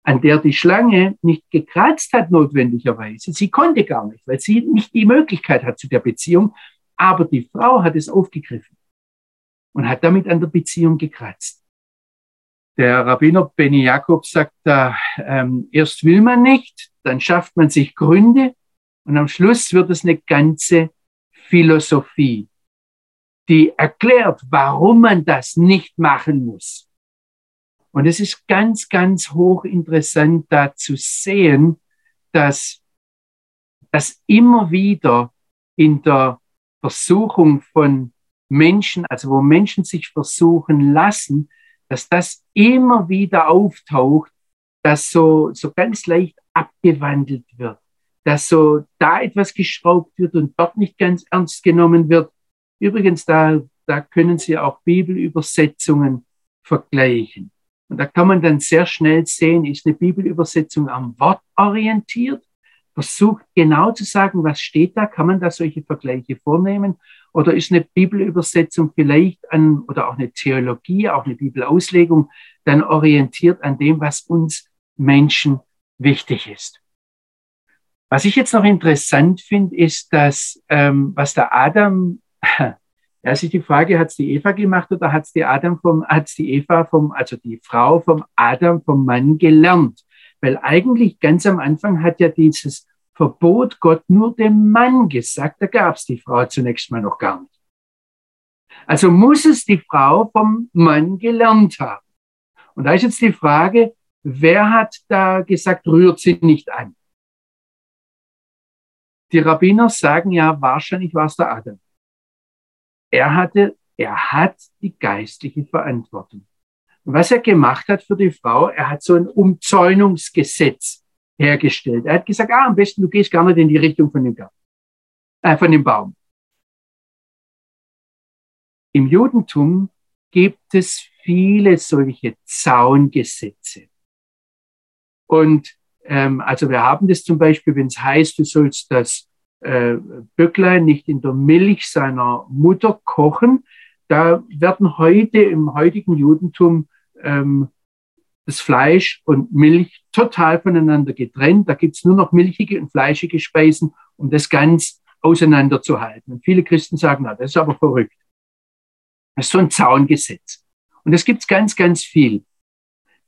an der die Schlange nicht gekratzt hat notwendigerweise. Sie konnte gar nicht, weil sie nicht die Möglichkeit hat zu der Beziehung. Aber die Frau hat es aufgegriffen und hat damit an der Beziehung gekratzt. Der Rabbiner Benny Jakob sagt da, ähm, erst will man nicht, dann schafft man sich Gründe und am Schluss wird es eine ganze Philosophie, die erklärt, warum man das nicht machen muss. Und es ist ganz, ganz hochinteressant da zu sehen, dass das immer wieder in der Versuchung von Menschen, also wo Menschen sich versuchen lassen, dass das immer wieder auftaucht, dass so, so ganz leicht abgewandelt wird, dass so da etwas geschraubt wird und dort nicht ganz ernst genommen wird. Übrigens, da, da können Sie auch Bibelübersetzungen vergleichen. Und da kann man dann sehr schnell sehen, ist eine Bibelübersetzung am Wort orientiert, versucht genau zu sagen, was steht da, kann man da solche Vergleiche vornehmen, Oder ist eine Bibelübersetzung vielleicht an, oder auch eine Theologie, auch eine Bibelauslegung, dann orientiert an dem, was uns Menschen wichtig ist? Was ich jetzt noch interessant finde, ist, dass ähm, was der Adam, ja, sich die Frage, hat es die Eva gemacht oder hat es die Adam vom, hat's die Eva vom, also die Frau vom Adam vom Mann gelernt? Weil eigentlich ganz am Anfang hat ja dieses Verbot Gott nur dem Mann gesagt, da gab es die Frau zunächst mal noch gar nicht. Also muss es die Frau vom Mann gelernt haben. Und da ist jetzt die Frage, wer hat da gesagt, rührt sie nicht an? Die Rabbiner sagen ja, wahrscheinlich war es der Adam. Er hatte, er hat die geistliche Verantwortung. Und was er gemacht hat für die Frau, er hat so ein Umzäunungsgesetz hergestellt. Er hat gesagt, ah, am besten du gehst gar nicht in die Richtung von dem, Garten, äh, von dem Baum. Im Judentum gibt es viele solche Zaungesetze. Und ähm, also wir haben das zum Beispiel, wenn es heißt, du sollst das äh, Böcklein nicht in der Milch seiner Mutter kochen. Da werden heute im heutigen Judentum ähm, das Fleisch und Milch total voneinander getrennt. Da gibt's nur noch milchige und fleischige Speisen, um das ganz auseinanderzuhalten. Und viele Christen sagen, na, das ist aber verrückt. Das ist so ein Zaungesetz. Und das gibt's ganz, ganz viel.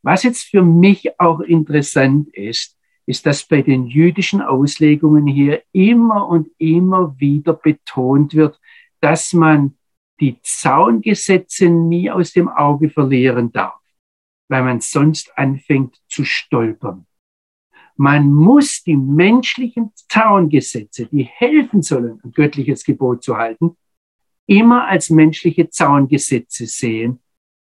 Was jetzt für mich auch interessant ist, ist, dass bei den jüdischen Auslegungen hier immer und immer wieder betont wird, dass man die Zaungesetze nie aus dem Auge verlieren darf, weil man sonst anfängt zu stolpern. Man muss die menschlichen Zaungesetze, die helfen sollen, ein göttliches Gebot zu halten, immer als menschliche Zaungesetze sehen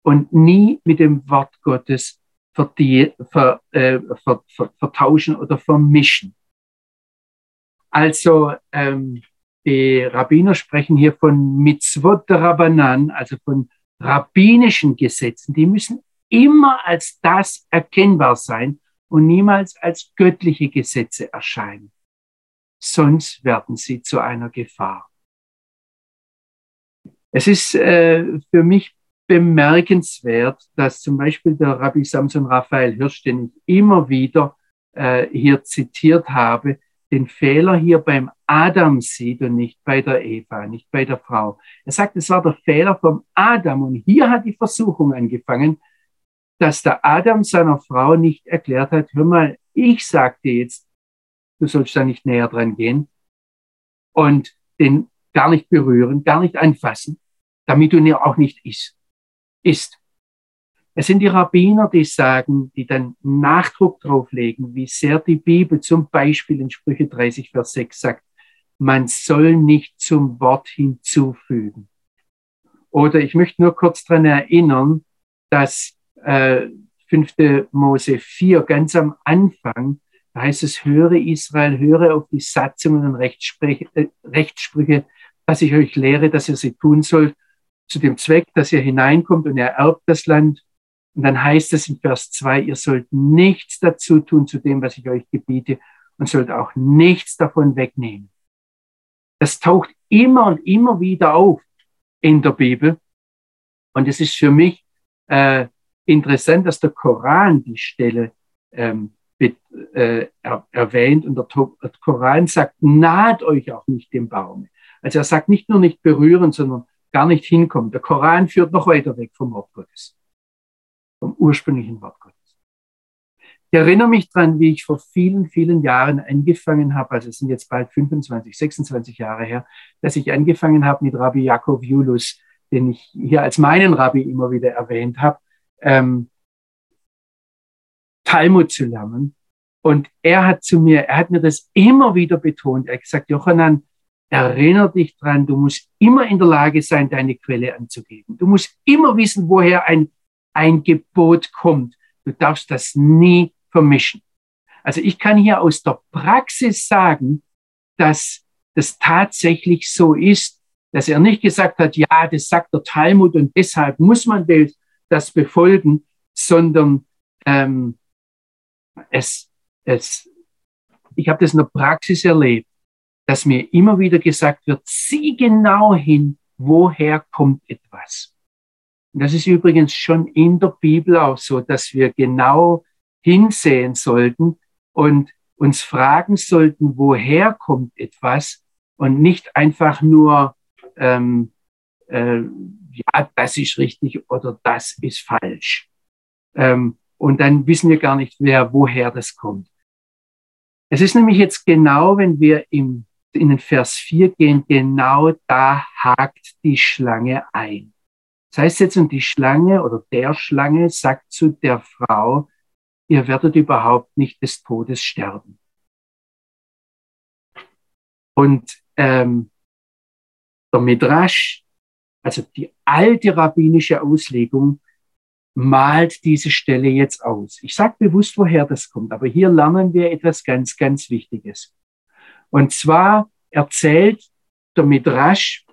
und nie mit dem Wort Gottes ver, äh, ver, ver, vertauschen oder vermischen. Also ähm, die Rabbiner sprechen hier von Mitzvot Rabbanan, also von rabbinischen Gesetzen. Die müssen immer als das erkennbar sein und niemals als göttliche Gesetze erscheinen. Sonst werden sie zu einer Gefahr. Es ist äh, für mich bemerkenswert, dass zum Beispiel der Rabbi Samson Raphael Hirsch, den ich immer wieder äh, hier zitiert habe, den Fehler hier beim Adam sieht und nicht bei der Eva, nicht bei der Frau. Er sagt, es war der Fehler vom Adam und hier hat die Versuchung angefangen, dass der Adam seiner Frau nicht erklärt hat, hör mal, ich sag dir jetzt, du sollst da nicht näher dran gehen und den gar nicht berühren, gar nicht anfassen, damit du ihn auch nicht isst ist. Es sind die Rabbiner, die sagen, die dann Nachdruck drauflegen, wie sehr die Bibel zum Beispiel in Sprüche 30, Vers 6 sagt, man soll nicht zum Wort hinzufügen. Oder ich möchte nur kurz daran erinnern, dass äh, 5. Mose 4 ganz am Anfang, da heißt es, höre Israel, höre auf die Satzungen und Rechtssprüche, äh, Rechtssprüche, dass ich euch lehre, dass ihr sie tun sollt zu dem Zweck, dass ihr hineinkommt und ihr erbt das Land. Und dann heißt es in Vers 2, ihr sollt nichts dazu tun zu dem, was ich euch gebiete und sollt auch nichts davon wegnehmen. Das taucht immer und immer wieder auf in der Bibel. Und es ist für mich äh, interessant, dass der Koran die Stelle ähm, mit, äh, er, erwähnt und der, der Koran sagt, naht euch auch nicht dem Baum. Also er sagt nicht nur nicht berühren, sondern gar nicht hinkommt. Der Koran führt noch weiter weg vom Wort Gottes, vom ursprünglichen Wort Gottes. Ich erinnere mich dran, wie ich vor vielen, vielen Jahren angefangen habe, also es sind jetzt bald 25, 26 Jahre her, dass ich angefangen habe mit Rabbi Jakob Julus, den ich hier als meinen Rabbi immer wieder erwähnt habe, ähm, Talmud zu lernen. Und er hat zu mir, er hat mir das immer wieder betont. Er hat gesagt, Jochanan, Erinnere dich dran, du musst immer in der Lage sein, deine Quelle anzugeben. Du musst immer wissen, woher ein, ein Gebot kommt. Du darfst das nie vermischen. Also ich kann hier aus der Praxis sagen, dass das tatsächlich so ist, dass er nicht gesagt hat, ja, das sagt der Talmud und deshalb muss man das befolgen, sondern ähm, es, es, ich habe das in der Praxis erlebt dass mir immer wieder gesagt wird, sieh genau hin, woher kommt etwas. Und das ist übrigens schon in der Bibel auch so, dass wir genau hinsehen sollten und uns fragen sollten, woher kommt etwas und nicht einfach nur, ähm, äh, ja, das ist richtig oder das ist falsch. Ähm, und dann wissen wir gar nicht mehr, woher das kommt. Es ist nämlich jetzt genau, wenn wir im, in den Vers 4 gehen, genau da hakt die Schlange ein. Das heißt jetzt, und die Schlange oder der Schlange sagt zu der Frau, ihr werdet überhaupt nicht des Todes sterben. Und ähm, der Midrash, also die alte rabbinische Auslegung, malt diese Stelle jetzt aus. Ich sage bewusst, woher das kommt, aber hier lernen wir etwas ganz, ganz Wichtiges. Und zwar erzählt der Midrash,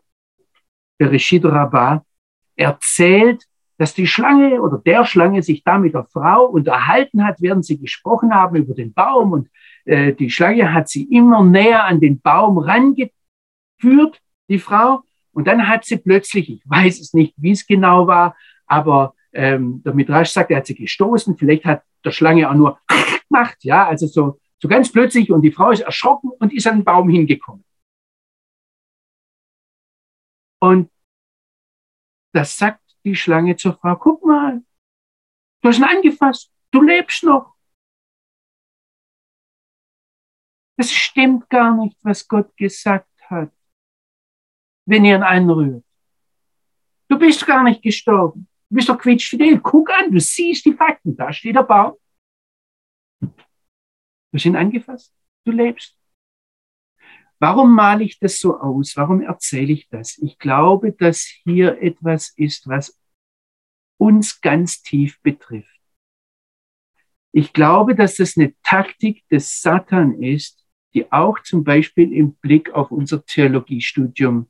der Rishid Rabbah, erzählt, dass die Schlange oder der Schlange sich da mit der Frau unterhalten hat, während sie gesprochen haben über den Baum. Und äh, die Schlange hat sie immer näher an den Baum rangeführt, die Frau, und dann hat sie plötzlich, ich weiß es nicht, wie es genau war, aber ähm, der Midrash sagt, er hat sie gestoßen, vielleicht hat der Schlange auch nur gemacht, ja, also so, so ganz plötzlich und die Frau ist erschrocken und ist an den Baum hingekommen. Und das sagt die Schlange zur Frau, guck mal, du hast ihn angefasst, du lebst noch. Es stimmt gar nicht, was Gott gesagt hat, wenn ihr ihn einrührt. Du bist gar nicht gestorben. Du bist doch quietschfidel. Guck an, du siehst die Fakten. Da steht der Baum. Du hast ihn angefasst. Du lebst. Warum male ich das so aus? Warum erzähle ich das? Ich glaube, dass hier etwas ist, was uns ganz tief betrifft. Ich glaube, dass das eine Taktik des Satan ist, die auch zum Beispiel im Blick auf unser Theologiestudium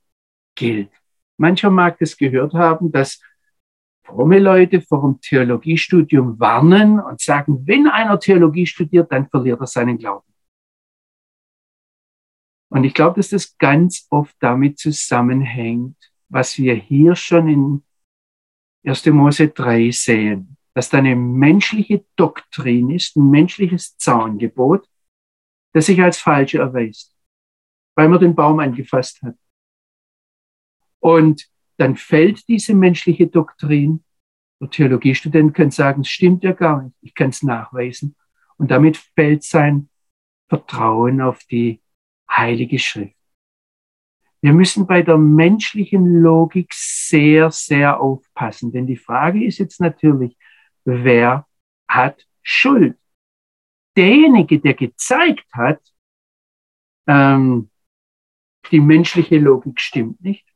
gilt. Mancher mag das gehört haben, dass fromme Leute vor dem Theologiestudium warnen und sagen, wenn einer Theologie studiert, dann verliert er seinen Glauben. Und ich glaube, dass das ganz oft damit zusammenhängt, was wir hier schon in 1. Mose 3 sehen, dass da eine menschliche Doktrin ist, ein menschliches Zaungebot, das sich als falsch erweist, weil man den Baum angefasst hat. Und dann fällt diese menschliche Doktrin. Der Theologiestudent kann sagen, es stimmt ja gar nicht, ich kann es nachweisen. Und damit fällt sein Vertrauen auf die Heilige Schrift. Wir müssen bei der menschlichen Logik sehr, sehr aufpassen, denn die Frage ist jetzt natürlich, wer hat Schuld? Derjenige, der gezeigt hat, ähm, die menschliche Logik stimmt nicht,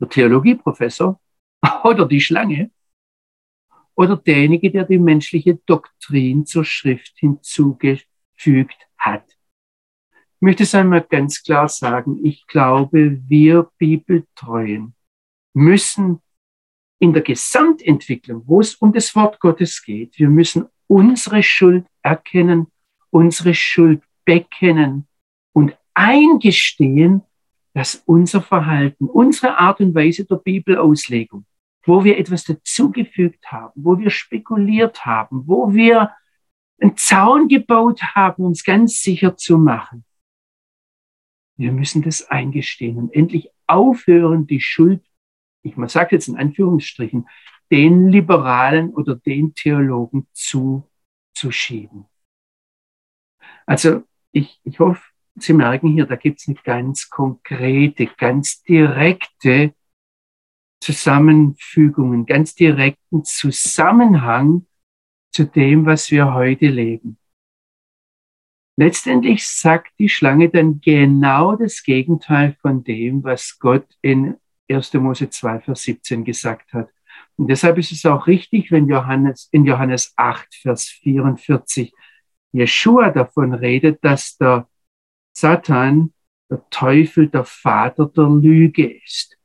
der Theologieprofessor oder die Schlange oder derjenige, der die menschliche Doktrin zur Schrift hinzugefügt hat. Ich möchte es einmal ganz klar sagen, ich glaube, wir Bibeltreuen müssen in der Gesamtentwicklung, wo es um das Wort Gottes geht, wir müssen unsere Schuld erkennen, unsere Schuld bekennen und eingestehen, dass unser Verhalten, unsere Art und Weise der Bibelauslegung, wo wir etwas dazugefügt haben, wo wir spekuliert haben, wo wir einen Zaun gebaut haben, uns ganz sicher zu machen. Wir müssen das eingestehen und endlich aufhören, die Schuld, ich sage jetzt in Anführungsstrichen, den Liberalen oder den Theologen zu, zu schieben. Also ich, ich hoffe, Sie merken hier, da gibt es eine ganz konkrete, ganz direkte Zusammenfügung, einen ganz direkten Zusammenhang zu dem, was wir heute leben. Letztendlich sagt die Schlange dann genau das Gegenteil von dem, was Gott in 1. Mose 2, Vers 17 gesagt hat. Und deshalb ist es auch richtig, wenn Johannes, in Johannes 8, Vers 44 Jeshua davon redet, dass der Satan, der Teufel, der Vater der Lüge ist.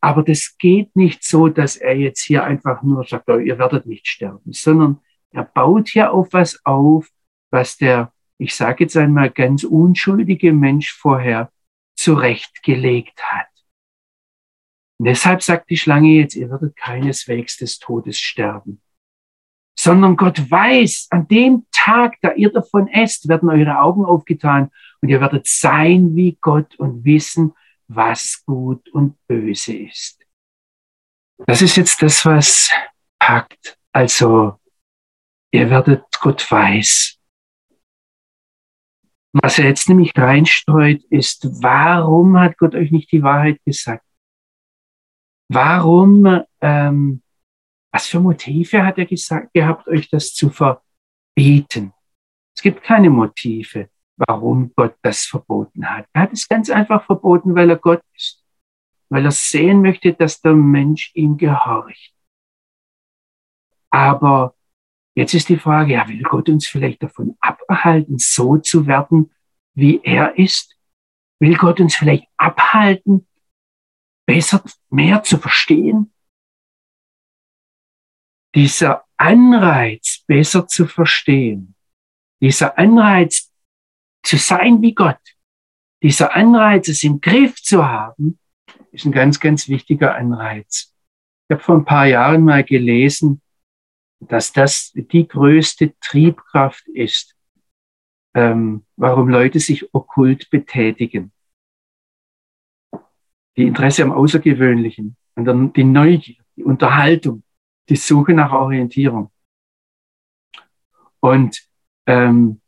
Aber das geht nicht so, dass er jetzt hier einfach nur sagt, oh, ihr werdet nicht sterben, sondern er baut hier auf was auf, was der ich sage jetzt einmal ganz unschuldige Mensch vorher zurechtgelegt hat. Und deshalb sagt die Schlange jetzt, ihr werdet keineswegs des Todes sterben, sondern Gott weiß, an dem Tag, da ihr davon esst, werden eure Augen aufgetan und ihr werdet sein wie Gott und wissen, was gut und böse ist. Das ist jetzt das, was packt. Also, ihr werdet Gott weiß. Was er jetzt nämlich reinstreut, ist, warum hat Gott euch nicht die Wahrheit gesagt? Warum, ähm, was für Motive hat er gesagt, gehabt, euch das zu verbieten? Es gibt keine Motive, warum Gott das verboten hat. Er hat es ganz einfach verboten, weil er Gott ist weil er sehen möchte, dass der Mensch ihm gehorcht. Aber jetzt ist die Frage, ja, will Gott uns vielleicht davon abhalten, so zu werden, wie er ist? Will Gott uns vielleicht abhalten, besser, mehr zu verstehen? Dieser Anreiz, besser zu verstehen, dieser Anreiz, zu sein wie Gott, dieser Anreiz, es im Griff zu haben, ist ein ganz, ganz wichtiger Anreiz. Ich habe vor ein paar Jahren mal gelesen, dass das die größte Triebkraft ist, ähm, warum Leute sich okkult betätigen. Die Interesse am Außergewöhnlichen, die Neugier, die Unterhaltung, die Suche nach Orientierung. Und ähm,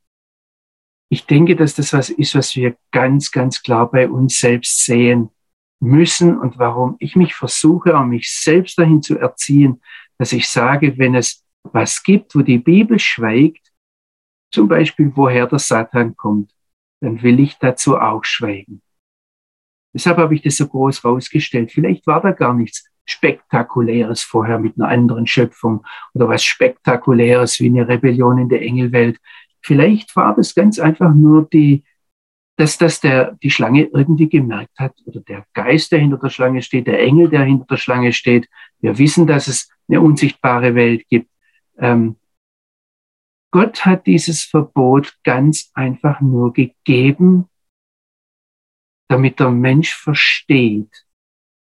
ich denke, dass das was ist, was wir ganz, ganz klar bei uns selbst sehen müssen und warum ich mich versuche, auch mich selbst dahin zu erziehen, dass ich sage, wenn es was gibt, wo die Bibel schweigt, zum Beispiel woher der Satan kommt, dann will ich dazu auch schweigen. Deshalb habe ich das so groß rausgestellt. Vielleicht war da gar nichts Spektakuläres vorher mit einer anderen Schöpfung oder was Spektakuläres wie eine Rebellion in der Engelwelt. Vielleicht war das ganz einfach nur die, dass das der, die Schlange irgendwie gemerkt hat oder der Geist, der hinter der Schlange steht, der Engel, der hinter der Schlange steht. Wir wissen, dass es eine unsichtbare Welt gibt. Ähm, Gott hat dieses Verbot ganz einfach nur gegeben, damit der Mensch versteht,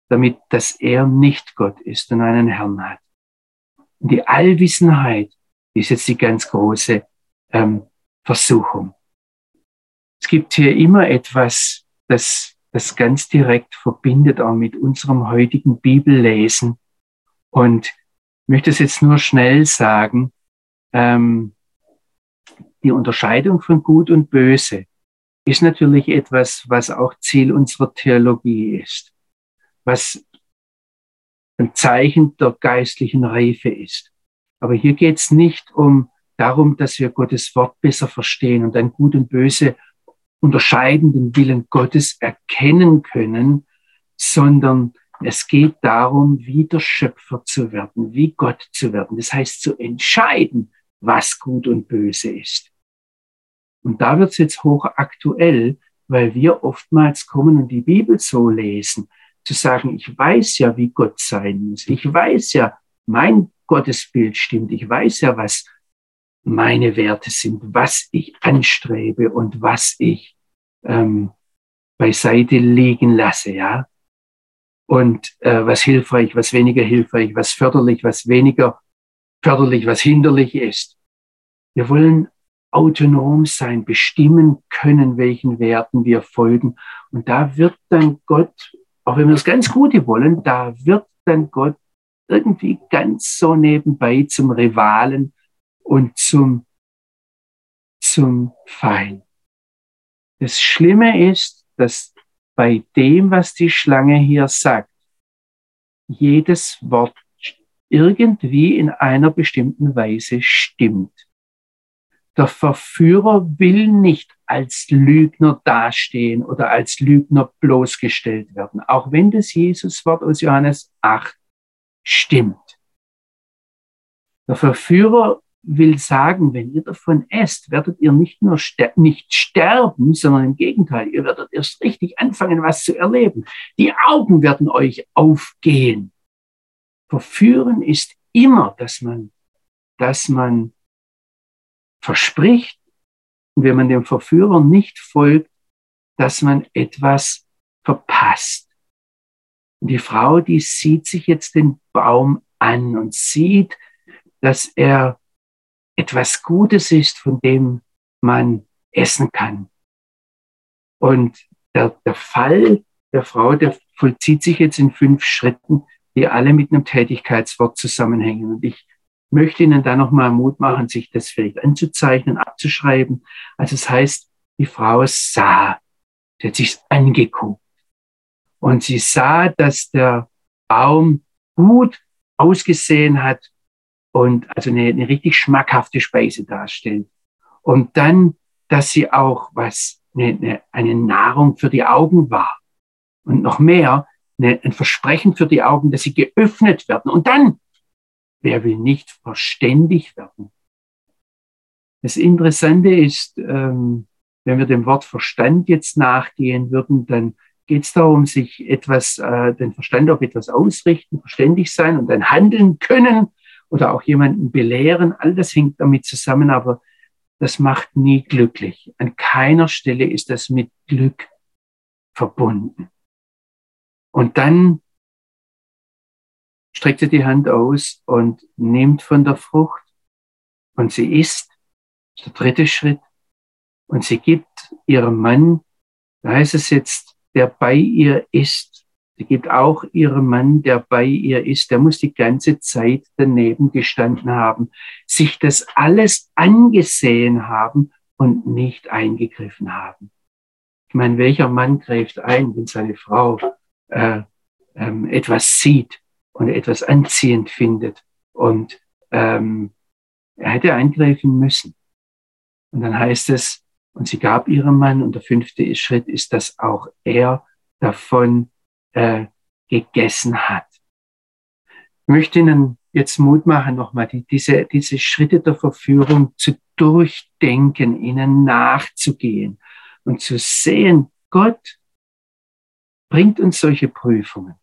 damit, dass er nicht Gott ist und einen Herrn hat. Und die Allwissenheit ist jetzt die ganz große ähm, Versuchung. Es gibt hier immer etwas, das das ganz direkt verbindet auch mit unserem heutigen Bibellesen. Und ich möchte es jetzt nur schnell sagen, ähm, die Unterscheidung von Gut und Böse ist natürlich etwas, was auch Ziel unserer Theologie ist, was ein Zeichen der geistlichen Reife ist. Aber hier geht es nicht um darum, dass wir Gottes Wort besser verstehen und dann Gut und Böse unterscheiden, den Willen Gottes erkennen können, sondern es geht darum, wie der Schöpfer zu werden, wie Gott zu werden. Das heißt, zu entscheiden, was gut und böse ist. Und da wird es jetzt hochaktuell, weil wir oftmals kommen und die Bibel so lesen, zu sagen, ich weiß ja, wie Gott sein muss. Ich weiß ja, mein Gottesbild stimmt. Ich weiß ja, was meine Werte sind, was ich anstrebe und was ich ähm, beiseite liegen lasse, ja. Und äh, was hilfreich, was weniger hilfreich, was förderlich, was weniger förderlich, was hinderlich ist. Wir wollen autonom sein, bestimmen können, welchen Werten wir folgen. Und da wird dann Gott, auch wenn wir das ganz Gute wollen, da wird dann Gott irgendwie ganz so nebenbei zum Rivalen und zum, zum Feind. Das Schlimme ist, dass bei dem, was die Schlange hier sagt, jedes Wort irgendwie in einer bestimmten Weise stimmt. Der Verführer will nicht als Lügner dastehen oder als Lügner bloßgestellt werden, auch wenn das Jesuswort aus Johannes 8 stimmt. Der Verführer will sagen, wenn ihr davon esst, werdet ihr nicht nur ster nicht sterben, sondern im Gegenteil, ihr werdet erst richtig anfangen, was zu erleben. Die Augen werden euch aufgehen. Verführen ist immer, dass man, dass man verspricht und wenn man dem Verführer nicht folgt, dass man etwas verpasst. Und die Frau, die sieht sich jetzt den Baum an und sieht, dass er etwas Gutes ist, von dem man essen kann. Und der, der Fall der Frau, der vollzieht sich jetzt in fünf Schritten, die alle mit einem Tätigkeitswort zusammenhängen. Und ich möchte Ihnen da nochmal Mut machen, sich das vielleicht anzuzeichnen, abzuschreiben. Also es das heißt, die Frau sah, sie hat sich angeguckt. Und sie sah, dass der Baum gut ausgesehen hat und also eine, eine richtig schmackhafte Speise darstellt. Und dann, dass sie auch was, eine, eine Nahrung für die Augen war. Und noch mehr, eine, ein Versprechen für die Augen, dass sie geöffnet werden. Und dann, wer will nicht verständig werden? Das Interessante ist, ähm, wenn wir dem Wort Verstand jetzt nachgehen würden, dann geht es darum, sich etwas, äh, den Verstand auf etwas ausrichten, verständig sein und dann handeln können oder auch jemanden belehren. All das hängt damit zusammen, aber das macht nie glücklich. An keiner Stelle ist das mit Glück verbunden. Und dann streckt sie die Hand aus und nimmt von der Frucht und sie isst. Das ist der dritte Schritt. Und sie gibt ihrem Mann, da heißt es jetzt, der bei ihr ist, sie gibt auch ihrem Mann, der bei ihr ist, der muss die ganze Zeit daneben gestanden haben, sich das alles angesehen haben und nicht eingegriffen haben. Ich meine, welcher Mann greift ein, wenn seine Frau äh, ähm, etwas sieht und etwas anziehend findet und ähm, er hätte eingreifen müssen. Und dann heißt es, und sie gab ihrem Mann, und der fünfte Schritt ist, dass auch er davon äh, gegessen hat. Ich möchte Ihnen jetzt Mut machen, nochmal die, diese, diese Schritte der Verführung zu durchdenken, ihnen nachzugehen und zu sehen, Gott bringt uns solche Prüfungen.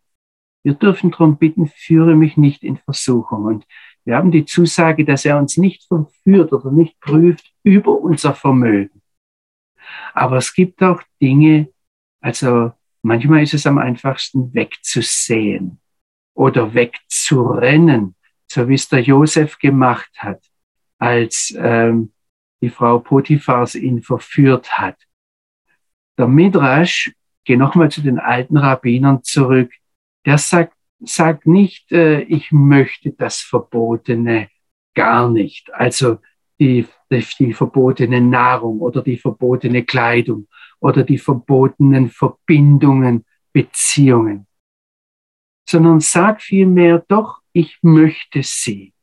Wir dürfen darum bitten, führe mich nicht in Versuchung. Und wir haben die Zusage, dass er uns nicht verführt oder nicht prüft über unser Vermögen. Aber es gibt auch Dinge, also manchmal ist es am einfachsten wegzusehen oder wegzurennen, so wie es der Josef gemacht hat, als ähm, die Frau Potiphars ihn verführt hat. Der Midrash, geh nochmal zu den alten Rabbinern zurück, der sagt, sagt nicht, äh, ich möchte das Verbotene gar nicht. Also die, die, die verbotene Nahrung oder die verbotene Kleidung oder die verbotenen Verbindungen, Beziehungen, sondern sag vielmehr, doch, ich möchte sie.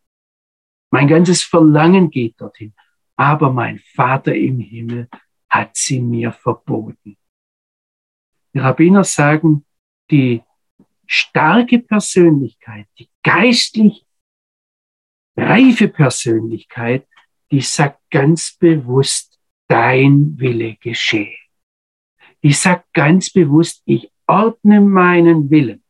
Mein ganzes Verlangen geht dorthin, aber mein Vater im Himmel hat sie mir verboten. Die Rabbiner sagen, die starke Persönlichkeit, die geistlich reife Persönlichkeit, die sagt ganz bewusst, dein Wille geschehe. Die sagt ganz bewusst, ich ordne meinen Willen.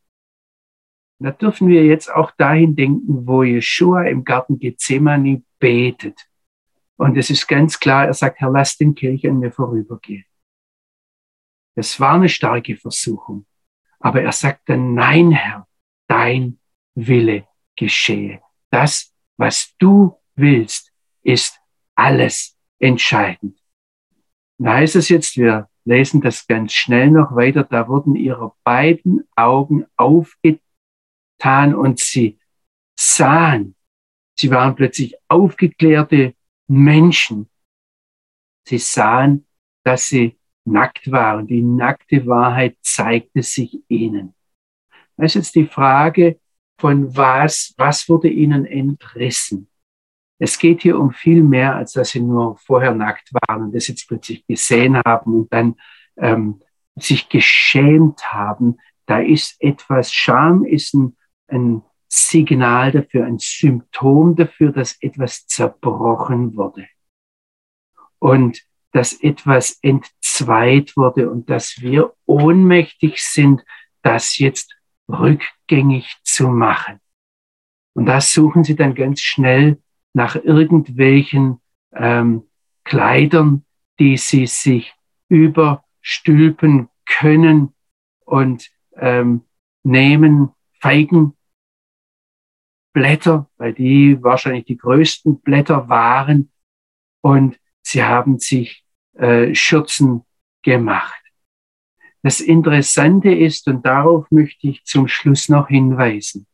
Da dürfen wir jetzt auch dahin denken, wo Jeshua im Garten Gethsemane betet. Und es ist ganz klar, er sagt, Herr, lass den Kirche an mir vorübergehen. Das war eine starke Versuchung. Aber er sagt dann, nein, Herr, dein Wille geschehe. Das, was du willst, ist alles entscheidend. Da heißt es jetzt, wir lesen das ganz schnell noch weiter, da wurden ihre beiden Augen aufgetan und sie sahen, sie waren plötzlich aufgeklärte Menschen. Sie sahen, dass sie nackt waren. Die nackte Wahrheit zeigte sich ihnen. Das ist jetzt die Frage von was, was wurde ihnen entrissen? Es geht hier um viel mehr, als dass sie nur vorher nackt waren und das jetzt plötzlich gesehen haben und dann ähm, sich geschämt haben. Da ist etwas, Scham ist ein, ein Signal dafür, ein Symptom dafür, dass etwas zerbrochen wurde. Und dass etwas entzweit wurde und dass wir ohnmächtig sind, das jetzt rückgängig zu machen. Und das suchen sie dann ganz schnell nach irgendwelchen ähm, Kleidern, die sie sich überstülpen können und ähm, nehmen Feigenblätter, weil die wahrscheinlich die größten Blätter waren und sie haben sich äh, Schürzen gemacht. Das Interessante ist, und darauf möchte ich zum Schluss noch hinweisen,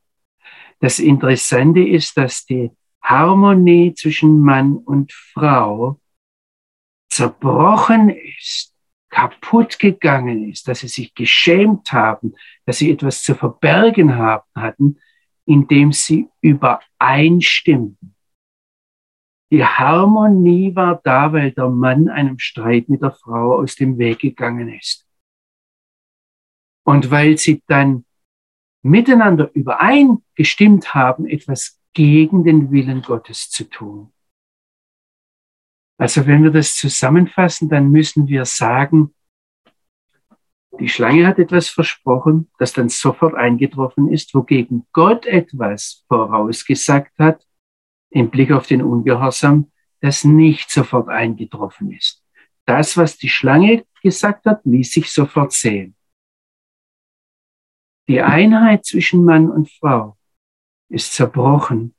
das Interessante ist, dass die Harmonie zwischen Mann und Frau zerbrochen ist, kaputt gegangen ist, dass sie sich geschämt haben, dass sie etwas zu verbergen haben, hatten, indem sie übereinstimmten. Die Harmonie war da, weil der Mann einem Streit mit der Frau aus dem Weg gegangen ist. Und weil sie dann miteinander übereingestimmt haben, etwas gegen den Willen Gottes zu tun. Also wenn wir das zusammenfassen, dann müssen wir sagen, die Schlange hat etwas versprochen, das dann sofort eingetroffen ist, wogegen Gott etwas vorausgesagt hat, im Blick auf den Ungehorsam, das nicht sofort eingetroffen ist. Das, was die Schlange gesagt hat, ließ sich sofort sehen. Die Einheit zwischen Mann und Frau ist zerbrochen.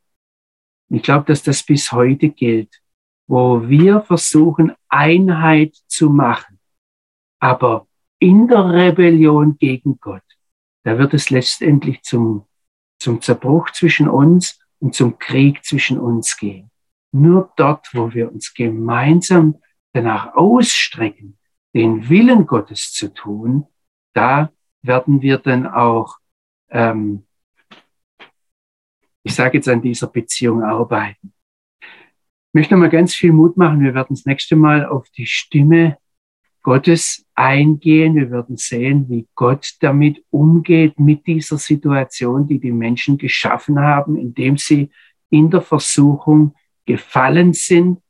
Ich glaube, dass das bis heute gilt, wo wir versuchen, Einheit zu machen, aber in der Rebellion gegen Gott, da wird es letztendlich zum, zum Zerbruch zwischen uns und zum Krieg zwischen uns gehen. Nur dort, wo wir uns gemeinsam danach ausstrecken, den Willen Gottes zu tun, da werden wir dann auch, ähm, ich sage jetzt an dieser Beziehung arbeiten. Ich möchte mal ganz viel Mut machen. Wir werden das nächste Mal auf die Stimme Gottes eingehen. Wir werden sehen, wie Gott damit umgeht, mit dieser Situation, die die Menschen geschaffen haben, indem sie in der Versuchung gefallen sind.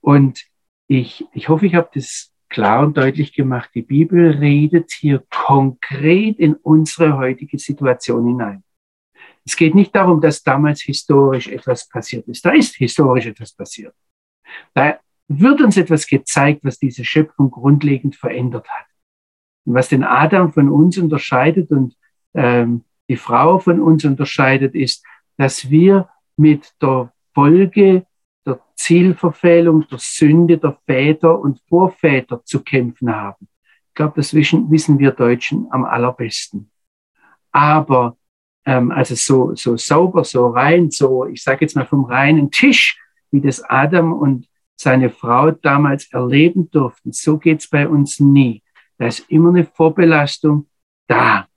Und ich, ich hoffe, ich habe das klar und deutlich gemacht. Die Bibel redet hier konkret in unsere heutige Situation hinein. Es geht nicht darum, dass damals historisch etwas passiert ist. Da ist historisch etwas passiert. Da wird uns etwas gezeigt, was diese Schöpfung grundlegend verändert hat. Und was den Adam von uns unterscheidet und ähm, die Frau von uns unterscheidet, ist, dass wir mit der Folge der Zielverfehlung, der Sünde der Väter und Vorväter zu kämpfen haben. Ich glaube, das wissen, wir Deutschen am allerbesten. Aber ähm, also so, so sauber, so rein, so, ich sage jetzt mal vom reinen Tisch, wie das Adam und seine Frau damals erleben durften. So geht's bei uns nie. Da ist immer eine Vorbelastung da.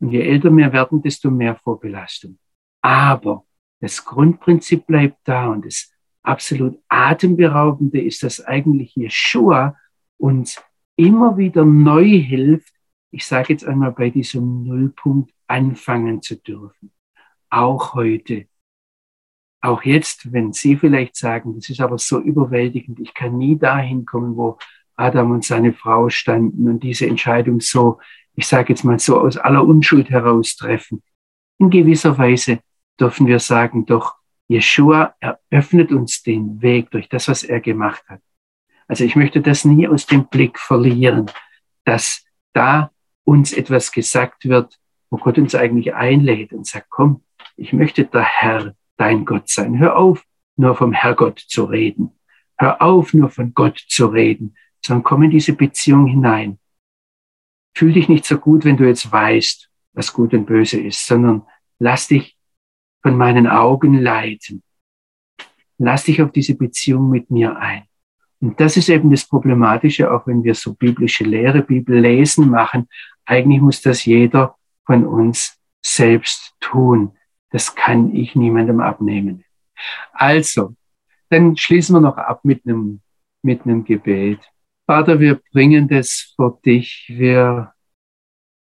Und je älter wir werden, desto mehr Vorbelastung. Aber das Grundprinzip bleibt da und das absolut atemberaubende ist, dass eigentlich Yeshua uns immer wieder neu hilft, ich sage jetzt einmal bei diesem Nullpunkt anfangen zu dürfen. Auch heute auch jetzt, wenn Sie vielleicht sagen, das ist aber so überwältigend, ich kann nie dahin kommen, wo Adam und seine Frau standen und diese Entscheidung so, ich sage jetzt mal so aus aller Unschuld heraus treffen. In gewisser Weise dürfen wir sagen, doch Jeshua eröffnet uns den Weg durch das, was er gemacht hat. Also ich möchte das nie aus dem Blick verlieren, dass da uns etwas gesagt wird, wo Gott uns eigentlich einlädt und sagt, komm, ich möchte der Herr dein Gott sein. Hör auf, nur vom Herrgott zu reden. Hör auf, nur von Gott zu reden, sondern komm in diese Beziehung hinein. Fühl dich nicht so gut, wenn du jetzt weißt, was gut und böse ist, sondern lass dich von meinen Augen leiten. Lass dich auf diese Beziehung mit mir ein. Und das ist eben das Problematische, auch wenn wir so biblische Lehre, Bibel lesen machen. Eigentlich muss das jeder von uns selbst tun. Das kann ich niemandem abnehmen. Also, dann schließen wir noch ab mit einem, mit einem Gebet. Vater, wir bringen das vor dich. Wir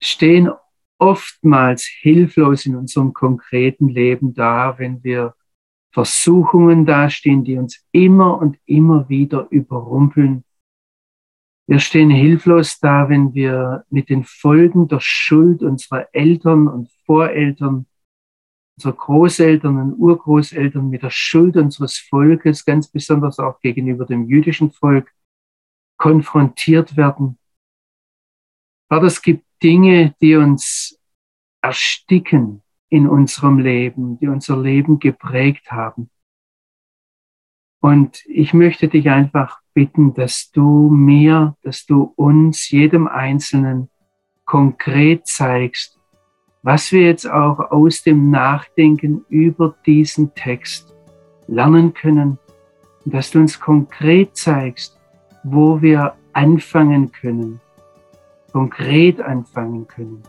stehen oftmals hilflos in unserem konkreten Leben da, wenn wir Versuchungen dastehen, die uns immer und immer wieder überrumpeln. Wir stehen hilflos da, wenn wir mit den Folgen der Schuld unserer Eltern und Voreltern unserer Großeltern und Urgroßeltern, mit der Schuld unseres Volkes, ganz besonders auch gegenüber dem jüdischen Volk, konfrontiert werden. Vater, es gibt Dinge, die uns ersticken in unserem Leben, die unser Leben geprägt haben. Und ich möchte dich einfach bitten, dass du mir, dass du uns, jedem Einzelnen konkret zeigst, was wir jetzt auch aus dem Nachdenken über diesen Text lernen können. Und dass du uns konkret zeigst, wo wir anfangen können, konkret anfangen können,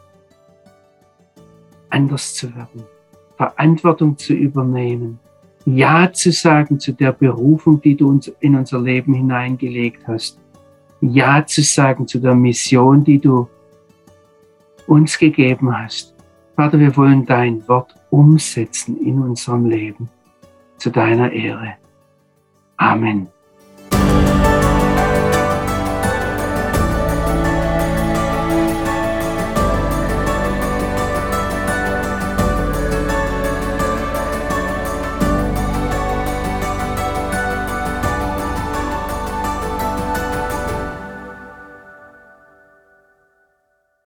anders zu werden, Verantwortung zu übernehmen, Ja zu sagen zu der Berufung, die du uns in unser Leben hineingelegt hast, Ja zu sagen zu der Mission, die du uns gegeben hast. Vater, wir wollen dein Wort umsetzen in unserem Leben zu deiner Ehre. Amen.